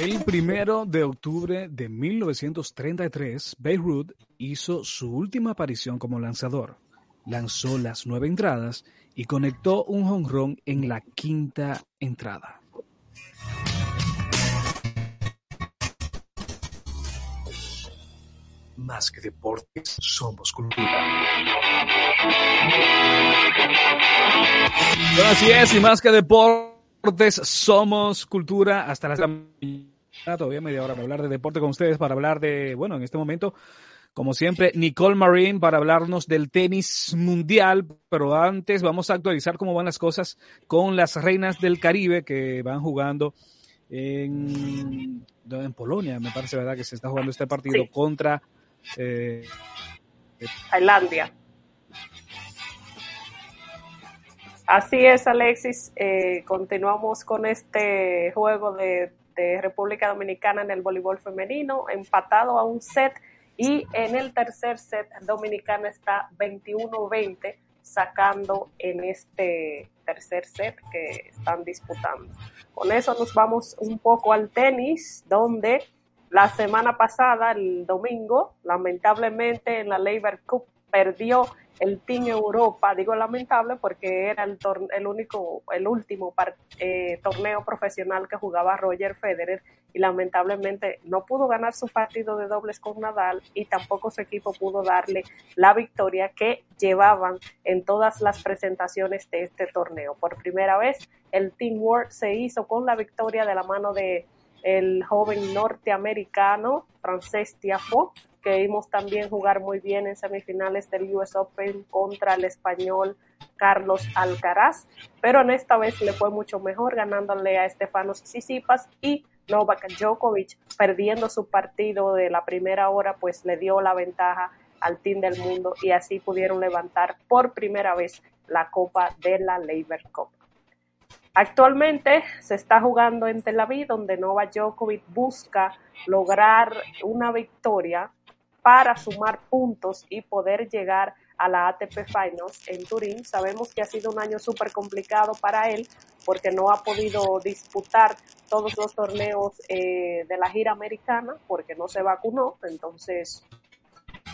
El primero de octubre de 1933, Beirut hizo su última aparición como lanzador. Lanzó las nueve entradas y conectó un jonrón en la quinta entrada. Más que deportes, somos cultura. Bueno, así es, y más que deportes, somos cultura. Hasta las todavía media hora para hablar de deporte con ustedes, para hablar de, bueno, en este momento, como siempre, Nicole Marín para hablarnos del tenis mundial, pero antes vamos a actualizar cómo van las cosas con las reinas del Caribe que van jugando en, en Polonia, me parece, ¿verdad? Que se está jugando este partido Sí. contra eh, Tailandia. Así es, Alexis. Eh, continuamos con este juego de, de República Dominicana en el voleibol femenino, empatado a un set y en el tercer set Dominicana está 21-20 sacando en este tercer set que están disputando. Con eso nos vamos un poco al tenis, donde la semana pasada, el domingo, lamentablemente en la Labor Cup perdió el Team Europa, digo lamentable porque era el, el único, el último eh, torneo profesional que jugaba Roger Federer y lamentablemente no pudo ganar su partido de dobles con Nadal y tampoco su equipo pudo darle la victoria que llevaban en todas las presentaciones de este torneo. Por primera vez el Team World se hizo con la victoria de la mano de el joven norteamericano francés Tiafoe, que vimos también jugar muy bien en semifinales del US Open contra el español Carlos Alcaraz, pero en esta vez le fue mucho mejor ganándole a Estefanos Tsitsipas y Novak Djokovic perdiendo su partido de la primera hora, pues le dio la ventaja al team del mundo y así pudieron levantar por primera vez la copa de la Labor Cup. Actualmente se está jugando en Tel Aviv, donde Novak Djokovic busca lograr una victoria para sumar puntos y poder llegar a la ATP Finals en Turín. Sabemos que ha sido un año súper complicado para él porque no ha podido disputar todos los torneos eh, de la gira americana porque no se vacunó. Entonces,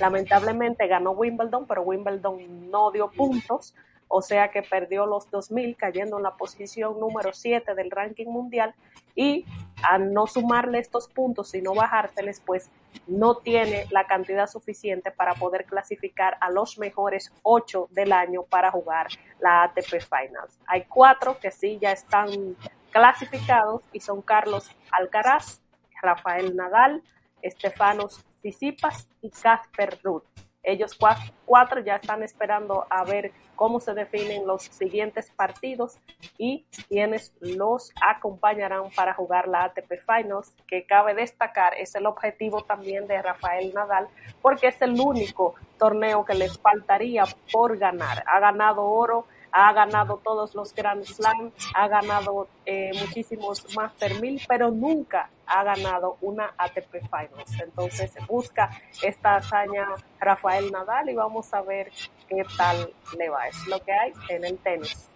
lamentablemente ganó Wimbledon, pero Wimbledon no dio puntos o sea que perdió los 2000 cayendo en la posición número 7 del ranking mundial y al no sumarle estos puntos y no bajárseles pues no tiene la cantidad suficiente para poder clasificar a los mejores ocho del año para jugar la ATP Finals. Hay cuatro que sí ya están clasificados y son Carlos Alcaraz, Rafael Nadal, Estefanos Tsitsipas y Casper Ruud. Ellos cuatro ya están esperando a ver cómo se definen los siguientes partidos y quienes los acompañarán para jugar la ATP Finals, que cabe destacar es el objetivo también de Rafael Nadal, porque es el único torneo que les faltaría por ganar. Ha ganado oro ha ganado todos los Grand Slam, ha ganado eh, muchísimos Master 1000, pero nunca ha ganado una ATP Finals. Entonces busca esta hazaña Rafael Nadal y vamos a ver qué tal le va. Es lo que hay en el tenis.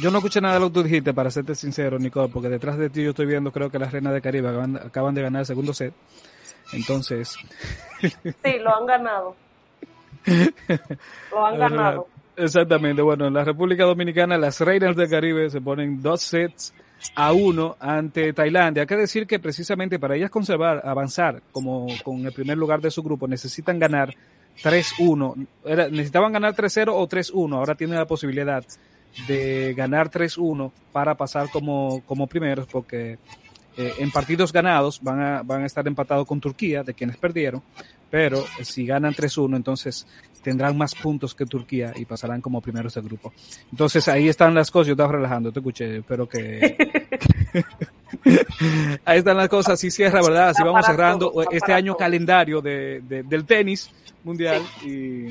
Yo no escuché nada de lo que tú dijiste, para serte sincero, Nicole, porque detrás de ti yo estoy viendo, creo que las Reinas de Caribe acaban, de ganar el segundo set. Entonces. Sí, lo han ganado. Lo han ganado. Exactamente, bueno, en la República Dominicana las Reinas del Caribe se ponen dos sets a uno ante Tailandia. Hay que decir que precisamente para ellas conservar, avanzar como con el primer lugar de su grupo, necesitan ganar 3-1. Necesitaban ganar 3-0 o 3-1. Ahora tienen la posibilidad de ganar 3-1 para pasar como, como primeros porque eh, en partidos ganados van a, van a estar empatados con Turquía, de quienes perdieron, pero si ganan 3-1, entonces tendrán más puntos que Turquía y pasarán como primeros del grupo. Entonces ahí están las cosas, yo estaba relajando, te escuché, espero que... ahí están las cosas, así cierra, ¿verdad? Así vamos cerrando este año calendario de, del tenis mundial y...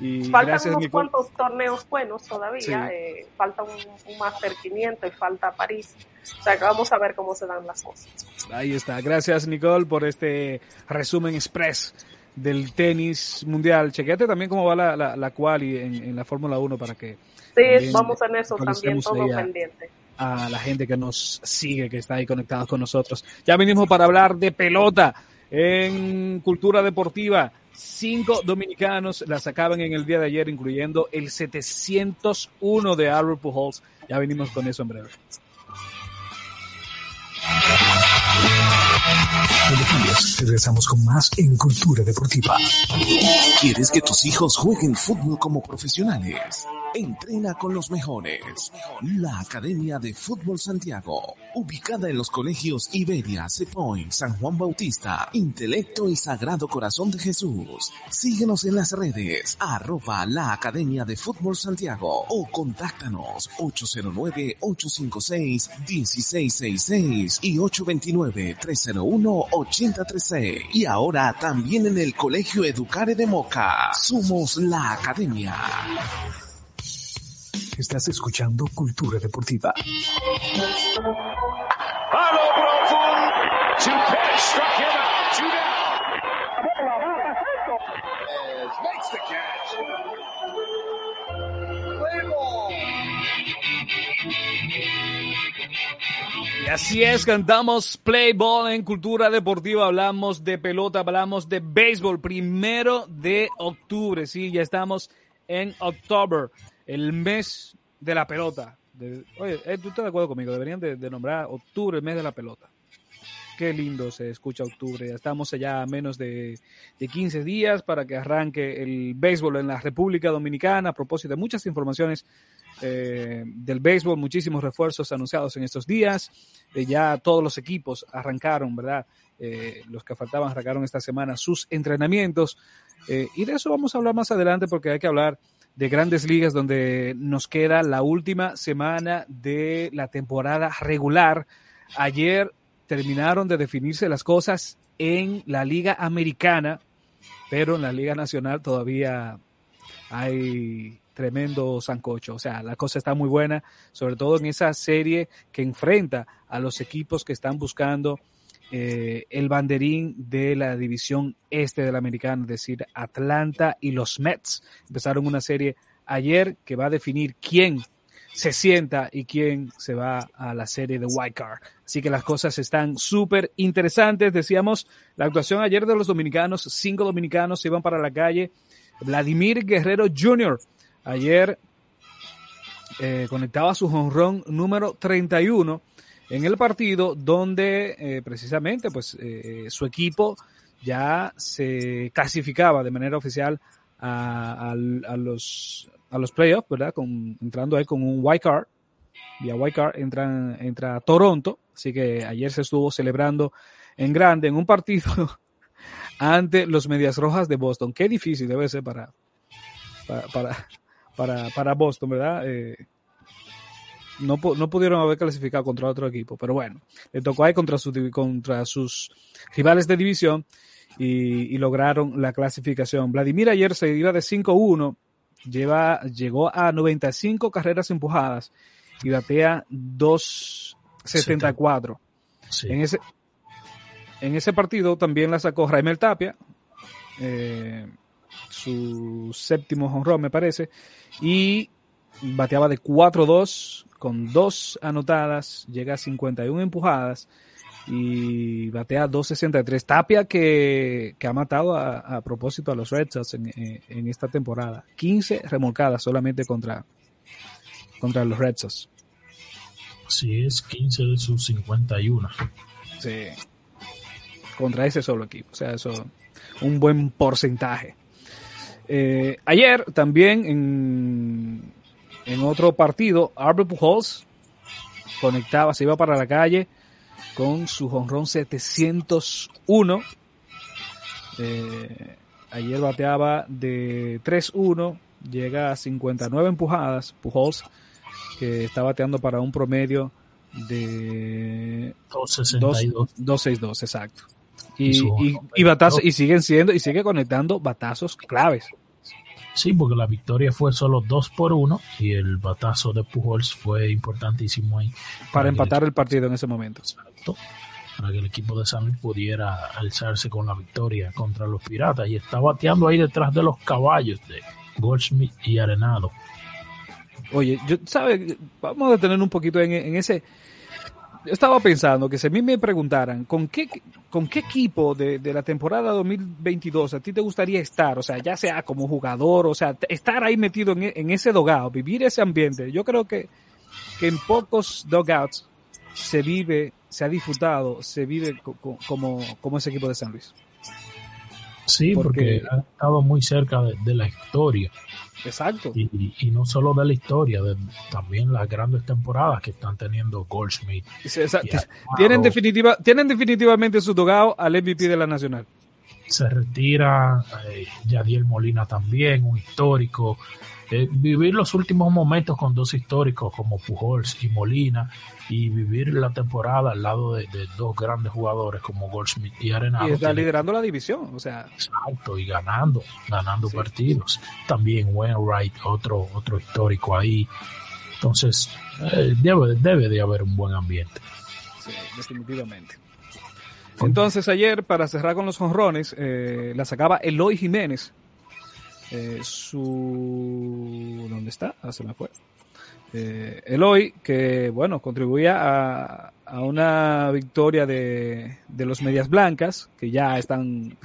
y Faltan unos cuantos torneos buenos todavía, eh, falta un, un Master 500 y falta París. O sea que vamos a ver cómo se dan las cosas. Ahí está. Gracias Nicole por este resumen express del tenis mundial. Chequete también cómo va la, la, la quali en, en la Fórmula 1 para que... Sí, vamos en eso también, todo pendiente. A la gente que nos sigue, que está ahí conectados con nosotros. Ya venimos para hablar de pelota en cultura deportiva. Cinco dominicanos la sacaban en el día de ayer, incluyendo el 701 de Albert Pujols. Ya venimos con eso en breve. Buenos días, regresamos con más en Cultura Deportiva. ¿Quieres que tus hijos jueguen fútbol como profesionales? Entrena con los mejores. La Academia de Fútbol Santiago, ubicada en los colegios Iberia, Cepoint, San Juan Bautista, Intelecto y Sagrado Corazón de Jesús. Síguenos en las redes, arroba la Academia de Fútbol Santiago o contáctanos 809-856-1666 y 829-301-8036. Y ahora también en el Colegio Educare de Moca. Somos la Academia. Estás escuchando Cultura Deportiva. Y así es, cantamos Play Ball en Cultura Deportiva, hablamos de pelota, hablamos de béisbol, primero de octubre, sí, ya estamos en octubre el mes de la pelota. oye, eh, ¿tú estás de acuerdo conmigo? Deberían de, nombrar octubre el mes de la pelota. Qué lindo se escucha octubre. Ya estamos allá a menos de, de 15 días para que arranque el béisbol en la República Dominicana. A propósito de muchas informaciones eh, del béisbol, muchísimos refuerzos anunciados en estos días. Eh, ya todos los equipos arrancaron, ¿verdad? los que faltaban arrancaron esta semana sus entrenamientos. y de eso vamos a hablar más adelante porque hay que hablar de grandes ligas donde nos queda la última semana de la temporada regular. Ayer terminaron de definirse las cosas en la liga americana, pero en la liga nacional todavía hay tremendo sancocho. O sea, la cosa está muy buena, sobre todo en esa serie que enfrenta a los equipos que están buscando eh, el banderín de la división este de la americana, es decir, Atlanta y los Mets. Empezaron una serie ayer que va a definir quién se sienta y quién se va a la serie de White Card. Así que las cosas están súper interesantes. Decíamos, la actuación ayer de los dominicanos, cinco dominicanos se iban para la calle. Vladimir Guerrero Jr. ayer eh, conectaba su jonrón número 31 en el partido donde eh, precisamente pues eh, su equipo ya se clasificaba de manera oficial a, a, los, a los playoffs, ¿verdad? Con, entrando ahí con un white card. Vía white card entra, entra Toronto. Así que ayer se estuvo celebrando en grande en un partido ante los Medias Rojas de Boston. Qué difícil debe ser para, para, para, para, para Boston, ¿verdad? Eh, no, no, pudieron haber clasificado contra otro equipo, pero bueno, le tocó ahí contra, su, contra sus rivales de división y, y, lograron la clasificación. Vladimir ayer se iba de 5-1, lleva, llegó a 95 carreras empujadas y batea 2.74. Sí. En, ese, en ese partido también la sacó Raimel Tapia, eh, su séptimo honrón me parece, y bateaba de 4-2 con dos anotadas, llega a 51 empujadas y batea 2.63. Tapia que, que ha matado a, a, propósito a los Red Sox en, en, esta temporada. 15 remolcadas solamente contra, contra los Red Sox. Sí, es 15 de sus 51. Sí. Contra ese solo equipo. O sea, eso, un buen porcentaje. Eh, ayer también en, en otro partido, Albert Pujols conectaba, se iba para la calle con su jonrón 701. Eh, ayer bateaba de 3-1, llega a 59 empujadas. Pujols, que está bateando para un promedio de 262, exacto. Y, y, y, batazo, y siguen siendo, y sigue conectando batazos claves. Sí, porque la victoria fue solo 2 por 1 y el batazo de Pujols fue importantísimo ahí. Para, para empatar el, el, partido en ese momento. Exacto. Para que el equipo de San Luis pudiera alzarse con la victoria contra los Piratas. Y está bateando ahí detrás de los caballos de Goldschmidt y Arenado. Oye, yo, ¿sabes? Vamos a detener un poquito en, en ese yo estaba pensando que si a mí me preguntaran con qué, con qué equipo de, de, la temporada 2022 a ti te gustaría estar, o sea, ya sea como jugador, o sea, estar ahí metido en, en ese dogado, vivir ese ambiente, yo creo que, que en pocos dogouts se vive, se ha disfrutado, se vive co como, como ese equipo de San Luis. Sí, porque, porque ha estado muy cerca de, de la historia. Exacto. Y, y, no solo de la historia, de, también las grandes temporadas que están teniendo Goldschmidt. Sí, tienen, definitiva, tienen definitivamente su togado al MVP de la Nacional. Se retira eh, Yadiel Molina también, un histórico. Eh, vivir los últimos momentos con dos históricos como Pujols y Molina y vivir la temporada al lado de, de dos grandes jugadores como Goldschmidt y Arenado. Y está tiene... liderando la división, o sea. Exacto, y ganando, ganando sí. partidos. También Wainwright, otro, otro histórico ahí. Entonces, eh, debe, debe de haber un buen ambiente. Sí, definitivamente. Entonces ayer, para cerrar con los jonrones, eh, la sacaba Eloy Jiménez. Eh, su... ¿Dónde está? Ah, se me fue eh, Eloy, que bueno, contribuía a, a una victoria de, de, los Medias Blancas, que ya están,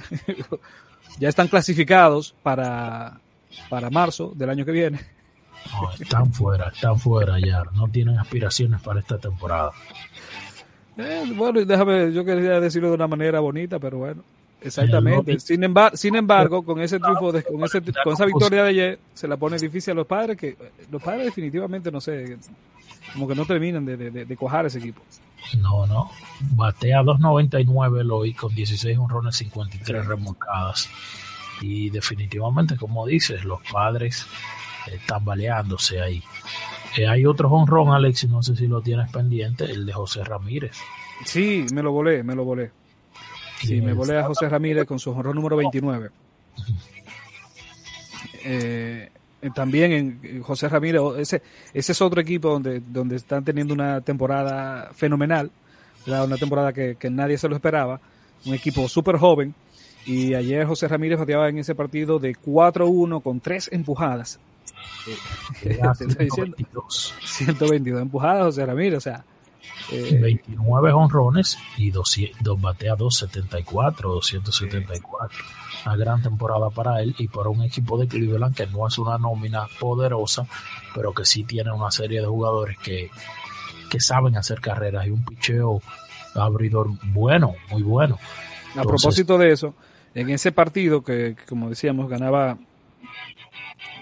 ya están clasificados para, para marzo del año que viene. No, están fuera, están fuera ya, no tienen aspiraciones para esta temporada. Eh, bueno, déjame, yo quería decirlo de una manera bonita, pero bueno. Exactamente. Sin embargo, sin embargo, con ese triunfo, de, con, ese, con esa victoria de ayer, se la pone difícil a los padres, que los padres definitivamente, no sé, como que no terminan de, de, de cuajar ese equipo. No, no. Batea 2.99 Eloy con 16 honrones, 53 remolcadas. Y definitivamente, como dices, los padres están baleándose ahí. Eh, hay otro honrón, Alex, no sé si lo tienes pendiente, el de José Ramírez. Sí, me lo volé, me lo volé. Sí, me volé a José Ramírez con su honrón número 29. Eh, también en José Ramírez, ese, ese es otro equipo donde, donde están teniendo una temporada fenomenal, ¿verdad? una temporada que, que, nadie se lo esperaba, un equipo súper joven, y ayer José Ramírez bateaba en ese partido de 4-1 con tres empujadas. Eh, 122. 122 empujadas José Ramírez, o sea, eh, 29 honrones y dos, dos batea 274, 274. Sí. Una gran temporada para él y para un equipo de Cleveland que no es una nómina poderosa, pero que sí tiene una serie de jugadores que, que saben hacer carreras y un picheo abridor bueno, muy bueno. A propósito de eso, en ese partido que, que, como decíamos, ganaba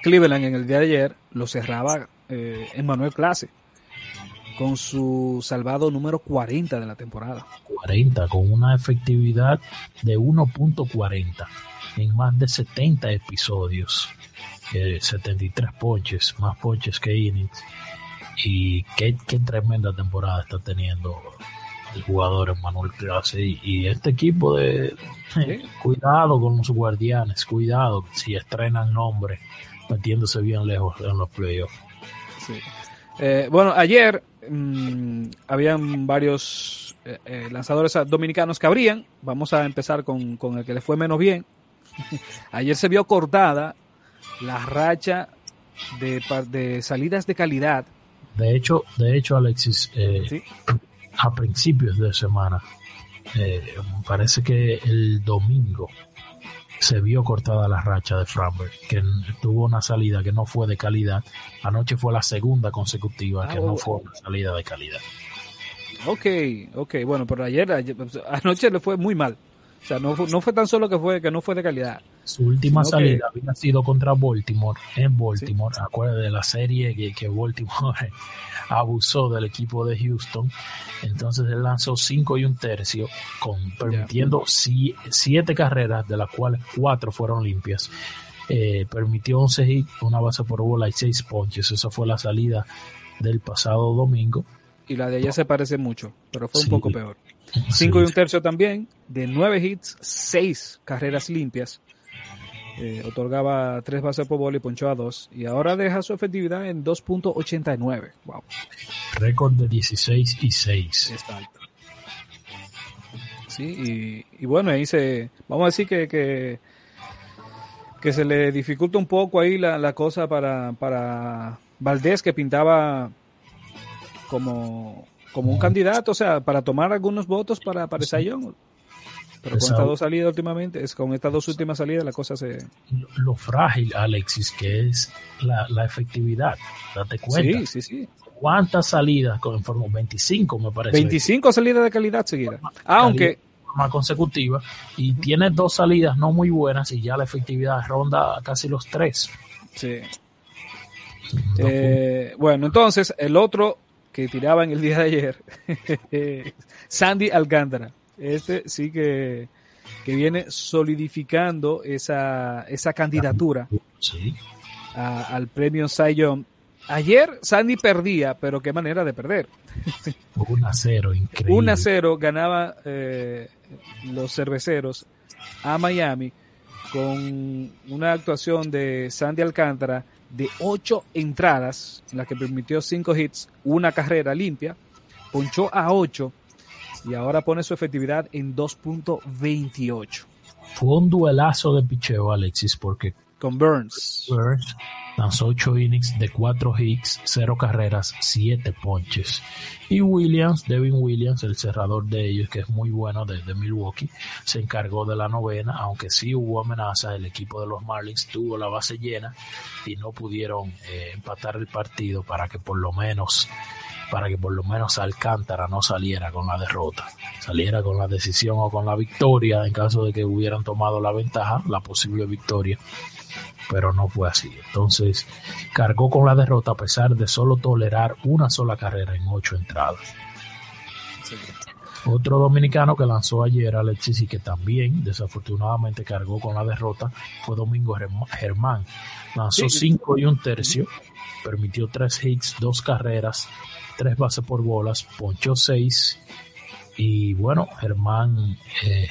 Cleveland en el día de ayer, lo cerraba eh, Emmanuel Clase con su salvado número 40 de la temporada. 40, con una efectividad de 1.40 en más de 70 episodios. Eh, 73 ponches, más ponches que innings. Y qué, qué tremenda temporada está teniendo el jugador Emmanuel Clase. Y, y este equipo de... Sí. Cuidado con los guardianes, cuidado si estrenan nombre metiéndose bien lejos en los playoffs. Sí. Eh, bueno, ayer mmm, habían varios eh, eh, lanzadores dominicanos que abrían. Vamos a empezar con, con, el que le fue menos bien. ayer se vio cortada la racha de, de salidas de calidad. De hecho, de hecho, Alexis, ¿Sí? a principios de semana, parece que el domingo se vio cortada la racha de Framberg, que tuvo una salida que no fue de calidad. Anoche fue la segunda consecutiva Ah, que no fue una salida de calidad. Ok, ok, bueno, pero ayer, ayer- anoche le fue muy mal. O sea, no, fue- no fue tan solo que fue que no fue de calidad. Su última que- salida había sido contra Baltimore, en Baltimore. Acuérdate de la serie que, que Baltimore abusó del equipo de Houston. Entonces él lanzó cinco y un tercio, con, permitiendo si- siete carreras, de las cuales cuatro fueron limpias. Eh, permitió 11 hits, una base por bola y seis ponches. Esa fue la salida del pasado domingo. Y la de ayer se parece mucho, pero fue un Sí. poco peor. Cinco y un tercio también, de nueve hits, seis carreras limpias. Eh, otorgaba tres bases por bola y ponchó a dos. Y ahora deja su efectividad en 2.89. Wow, Récord de 16 y 6. está alto. Sí, y, y bueno, ahí se. Vamos a decir que, que, que se le dificulta un poco ahí la, la cosa para, para Valdés, que pintaba como, como un candidato, o sea, para tomar algunos votos para, para Sayón. Pero con estas dos salidas últimamente, es con estas dos últimas salidas la cosa se... Lo, lo frágil, Alexis, que es la, la efectividad. Date cuenta. Sí, sí, sí. ¿Cuántas salidas con forma 25 me parece? 25 salidas de calidad seguidas. Aunque, más consecutiva y tiene dos salidas no muy buenas y ya la efectividad ronda casi los tres. sí. Eh, bueno, entonces, el otro que tiraba en el día de ayer, Sandy Alcántara. Este sí que, que viene solidificando esa, esa candidatura Sí. a- al premio Cy Young. Ayer Sandy perdía, pero qué manera de perder. 1 a 0, increíble. 1 a 0 ganaba eh, los cerveceros a Miami con una actuación de Sandy Alcántara de 8 entradas, en las que permitió 5 hits, una carrera limpia, ponchó a 8 y ahora pone su efectividad en 2.28 Fue un duelazo de picheo, Alexis, porque con Burns. Burns lanzó 8 innings de 4 hits, 0 carreras, 7 ponches. Y Williams, Devin Williams, el cerrador de ellos, que es muy bueno desde Milwaukee, se encargó de la novena, aunque sí hubo amenazas, el equipo de los Marlins tuvo la base llena y no pudieron eh, empatar el partido para que por lo menos para que por lo menos Alcántara no saliera con la derrota, saliera con la decisión o con la victoria en caso de que hubieran tomado la ventaja, la posible victoria, pero no fue así. Entonces cargó con la derrota a pesar de solo tolerar una sola carrera en ocho entradas. Otro dominicano que lanzó ayer Alexis y que también desafortunadamente cargó con la derrota fue Domingo Germ- Germán. Lanzó Sí. cinco y un tercio, permitió tres hits, dos carreras, tres bases por bolas, ponchó seis y bueno, Germán eh,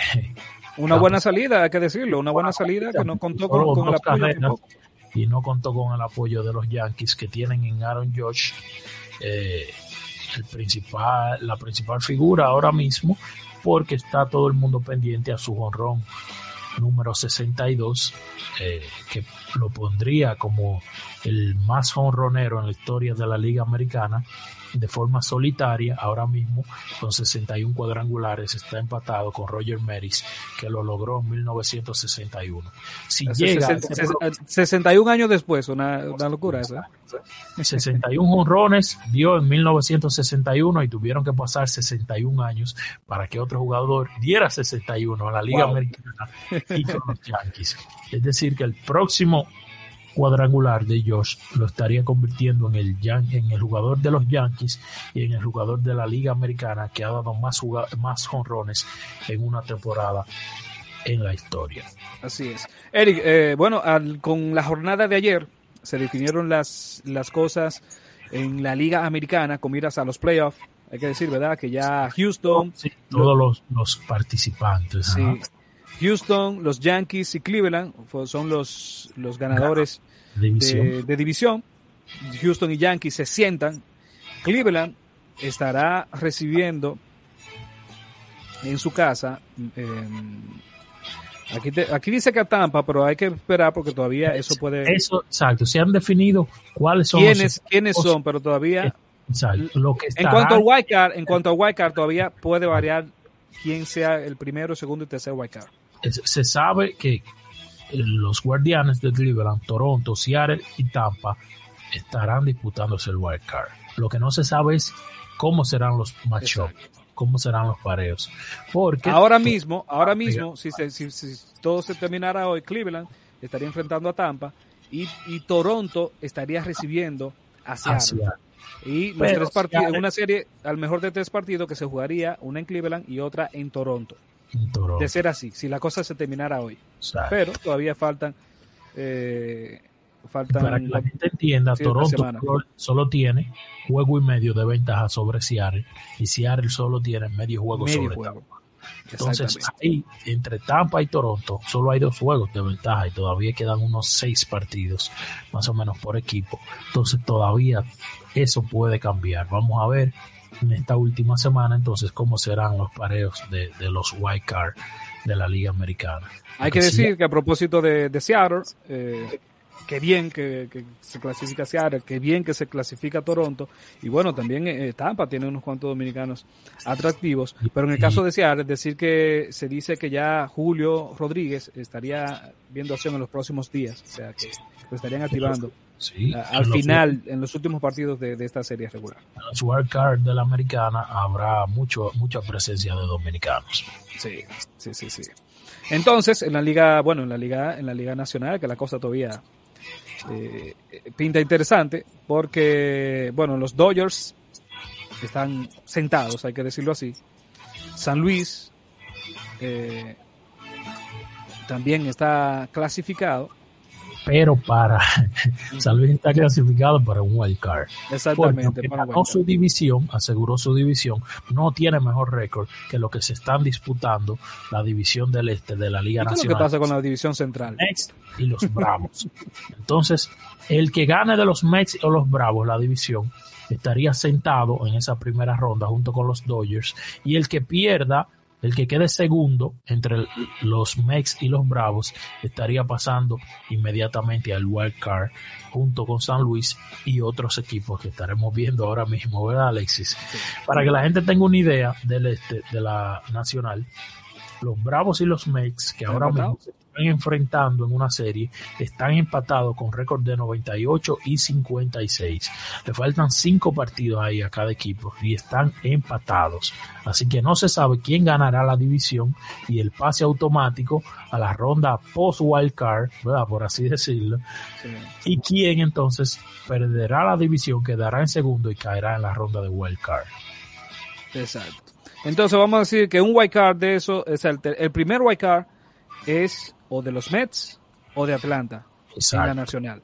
Una buena salida, hay que decirlo, una buena salida que no contó con, con el apoyo tampoco. y no contó con el apoyo de los Yankees que tienen en Aaron Josh eh, el principal, la principal figura ahora mismo porque está todo el mundo pendiente a su honrón número 62 eh, que lo pondría como el más honronero en la historia de la liga americana de forma solitaria, ahora mismo con 61 cuadrangulares, está empatado con Roger Maris, que lo logró en 1961. Si llega... 61 años después, una, una locura esa. 61 honrones dio en 1961 y tuvieron que pasar 61 años para que otro jugador diera 61 a la Liga Americana y con los Yankees. Es decir, que el próximo cuadrangular de Josh lo estaría convirtiendo en el, en el jugador de los Yankees y en el jugador de la Liga Americana que ha dado más, más honrones en una temporada en la historia. Así es. Eric, eh, bueno, con la jornada de ayer se definieron las, las cosas en la Liga Americana con miras a los playoffs. Hay que decir, ¿verdad? Que ya Houston. todos los, los participantes. Sí, Houston, los Yankees y Cleveland son los, los ganadores De, división. Houston y Yankees se sientan. Cleveland estará recibiendo en su casa. aquí, aquí dice que a Tampa, pero hay que esperar porque todavía eso puede. Eso, exacto. Se han definido cuáles son. ¿Quiénes, ¿quiénes son? Pero todavía. Lo que en cuanto al wildcard, en cuanto al wildcard todavía puede variar quién sea el primero, segundo y tercer wildcard se sabe que los guardianes de Cleveland, Toronto, Seattle y Tampa estarán disputándose el wild card. Lo que no se sabe es cómo serán los matchups, cómo serán los pareos. Porque ahora mismo, ahora mismo, si, todo se terminara hoy, Cleveland estaría enfrentando a Tampa y, Toronto estaría recibiendo a Seattle. Y los tres partidos, una serie, al mejor de tres partidos que se jugaría, una en Cleveland y otra en Toronto de ser así, si la cosa se terminara hoy. Pero todavía faltan. Eh, faltan Para que la gente entienda, Toronto solo tiene juego y medio de ventaja sobre Seattle y Seattle solo tiene medio juego sobre Tampa. Entonces, ahí, entre Tampa y Toronto, solo hay dos juegos de ventaja y todavía quedan unos seis partidos, más o menos por equipo. Entonces, todavía eso puede cambiar. Vamos a ver en esta última semana, entonces, cómo serán los pareos de, los white card de la Liga Americana. Hay que decir que a propósito de, de Seattle, eh, qué bien que, se clasifica Seattle, qué bien que se clasifica Toronto, y bueno, también eh, Tampa tiene unos cuantos dominicanos atractivos, pero en el caso de Seattle, decir que se dice que ya Julio Rodríguez estaría viendo acción en los próximos días, o sea que lo estarían activando. Sí, al final, en los últimos partidos de, esta serie regular. En los wild card de la americana habrá mucho, mucha presencia de dominicanos. Sí, sí, sí, sí. Entonces, en la liga, bueno, en la liga, en la liga nacional, que la cosa todavía eh, pinta interesante, porque, bueno, los Dodgers están sentados, hay que decirlo así. San Luis eh, también está clasificado pero para San Luis está clasificado para un wild card. Exactamente. ganó su división, aseguró su división, no tiene mejor récord que lo que se están disputando la división del este de la Liga Nacional. ¿Qué es lo que pasa con la división central? Mets y los Bravos. Entonces, el que gane de los Mets o los Bravos la división estaría sentado en esa primera ronda junto con los Dodgers y el que pierda el que quede segundo entre los Mex y los Bravos estaría pasando inmediatamente al wild card junto con San Luis y otros equipos que estaremos viendo ahora mismo, ¿verdad, Alexis? Para que la gente tenga una idea del este de la nacional, los Bravos y los Mex que ahora mismo están enfrentando en una serie están empatados con récord de 98 y 56. Le faltan cinco partidos ahí a cada equipo y están empatados. Así que no se sabe quién ganará la división y el pase automático a la ronda post wild card, ¿verdad? por así decirlo. Y quién entonces perderá la división, quedará en segundo y caerá en la ronda de wild card. Exacto. Entonces vamos a decir que un wild card de eso es el, el primer wild card es o de los Mets o de Atlanta en la nacional.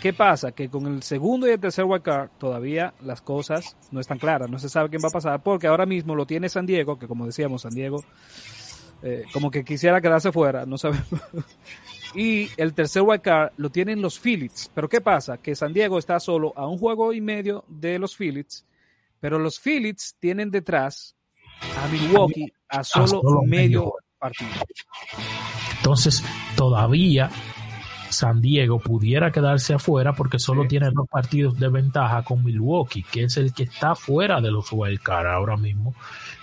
¿Qué pasa? Que con el segundo y el tercer wildcard todavía las cosas no están claras, no se sabe quién va a pasar, porque ahora mismo lo tiene San Diego, que como decíamos, San Diego eh, como que quisiera quedarse fuera, no sabemos. y el tercer wildcard lo tienen los Phillies. Pero ¿qué pasa? Que San Diego está solo a un juego y medio de los Phillies, pero los Phillies tienen detrás a Milwaukee a solo, medio partido. Entonces, todavía San Diego pudiera quedarse afuera porque solo tiene dos partidos de ventaja con Milwaukee, que es el que está fuera de los wildcard ahora mismo.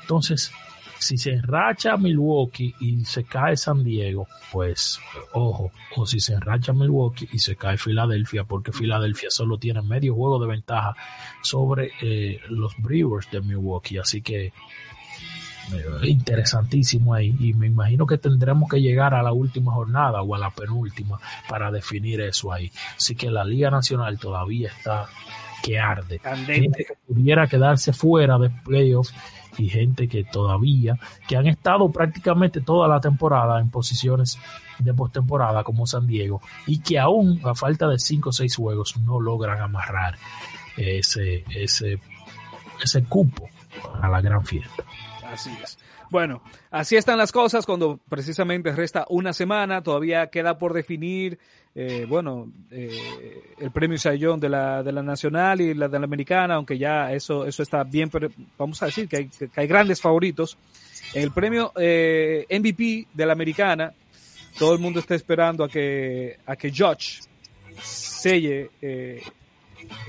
Entonces, si se enracha Milwaukee y se cae San Diego, pues ojo, o si se enracha Milwaukee y se cae Filadelfia, porque Filadelfia solo tiene medio juego de ventaja sobre eh, los Brewers de Milwaukee, así que interesantísimo ahí y me imagino que tendremos que llegar a la última jornada o a la penúltima para definir eso ahí. Así que la Liga Nacional todavía está que arde. Gente que pudiera quedarse fuera de playoffs y gente que todavía, que han estado prácticamente toda la temporada en posiciones de postemporada como San Diego y que aún a falta de 5 o 6 juegos no logran amarrar ese, ese, ese cupo a la gran fiesta. Así es. Bueno, así están las cosas cuando precisamente resta una semana, todavía queda por definir, eh, bueno, eh, el premio Sayón de la, de la Nacional y la de la Americana, aunque ya eso, eso está bien, pero vamos a decir que hay, que hay grandes favoritos. El premio eh, MVP de la Americana, todo el mundo está esperando a que, a que Judge selle eh,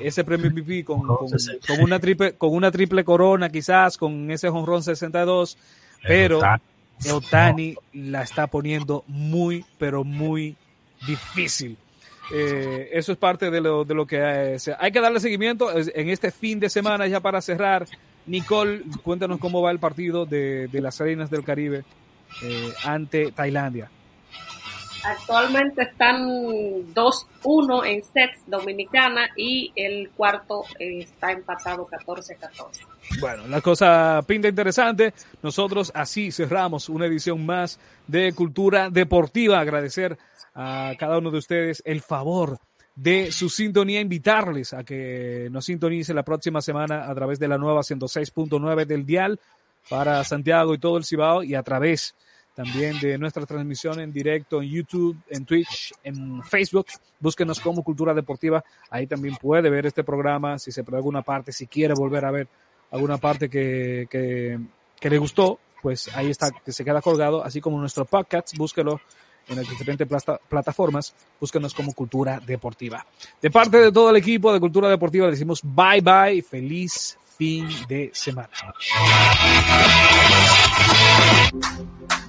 ese premio MVP con, con, con, una triple, con una triple corona, quizás con ese honrón 62, pero Otani la está poniendo muy, pero muy difícil. Eh, eso es parte de lo, de lo que hay, hay que darle seguimiento en este fin de semana ya para cerrar. Nicole, cuéntanos cómo va el partido de, de las Reinas del Caribe eh, ante Tailandia. Actualmente están 2-1 en sets dominicana y el cuarto eh, está empatado 14-14. Bueno, la cosa pinta interesante. Nosotros así cerramos una edición más de Cultura Deportiva. Agradecer a cada uno de ustedes el favor de su sintonía, invitarles a que nos sintonice la próxima semana a través de la nueva 106.9 del dial para Santiago y todo el Cibao y a través también de nuestra transmisión en directo en YouTube, en Twitch, en Facebook. Búsquenos como Cultura Deportiva. Ahí también puede ver este programa si se pierde alguna parte, si quiere volver a ver alguna parte que, que, que le gustó, pues ahí está, que se queda colgado, así como nuestro podcast, búsquelo en las diferentes plata, plataformas, búsquenos como Cultura Deportiva. De parte de todo el equipo de Cultura Deportiva, decimos bye bye, feliz fin de semana.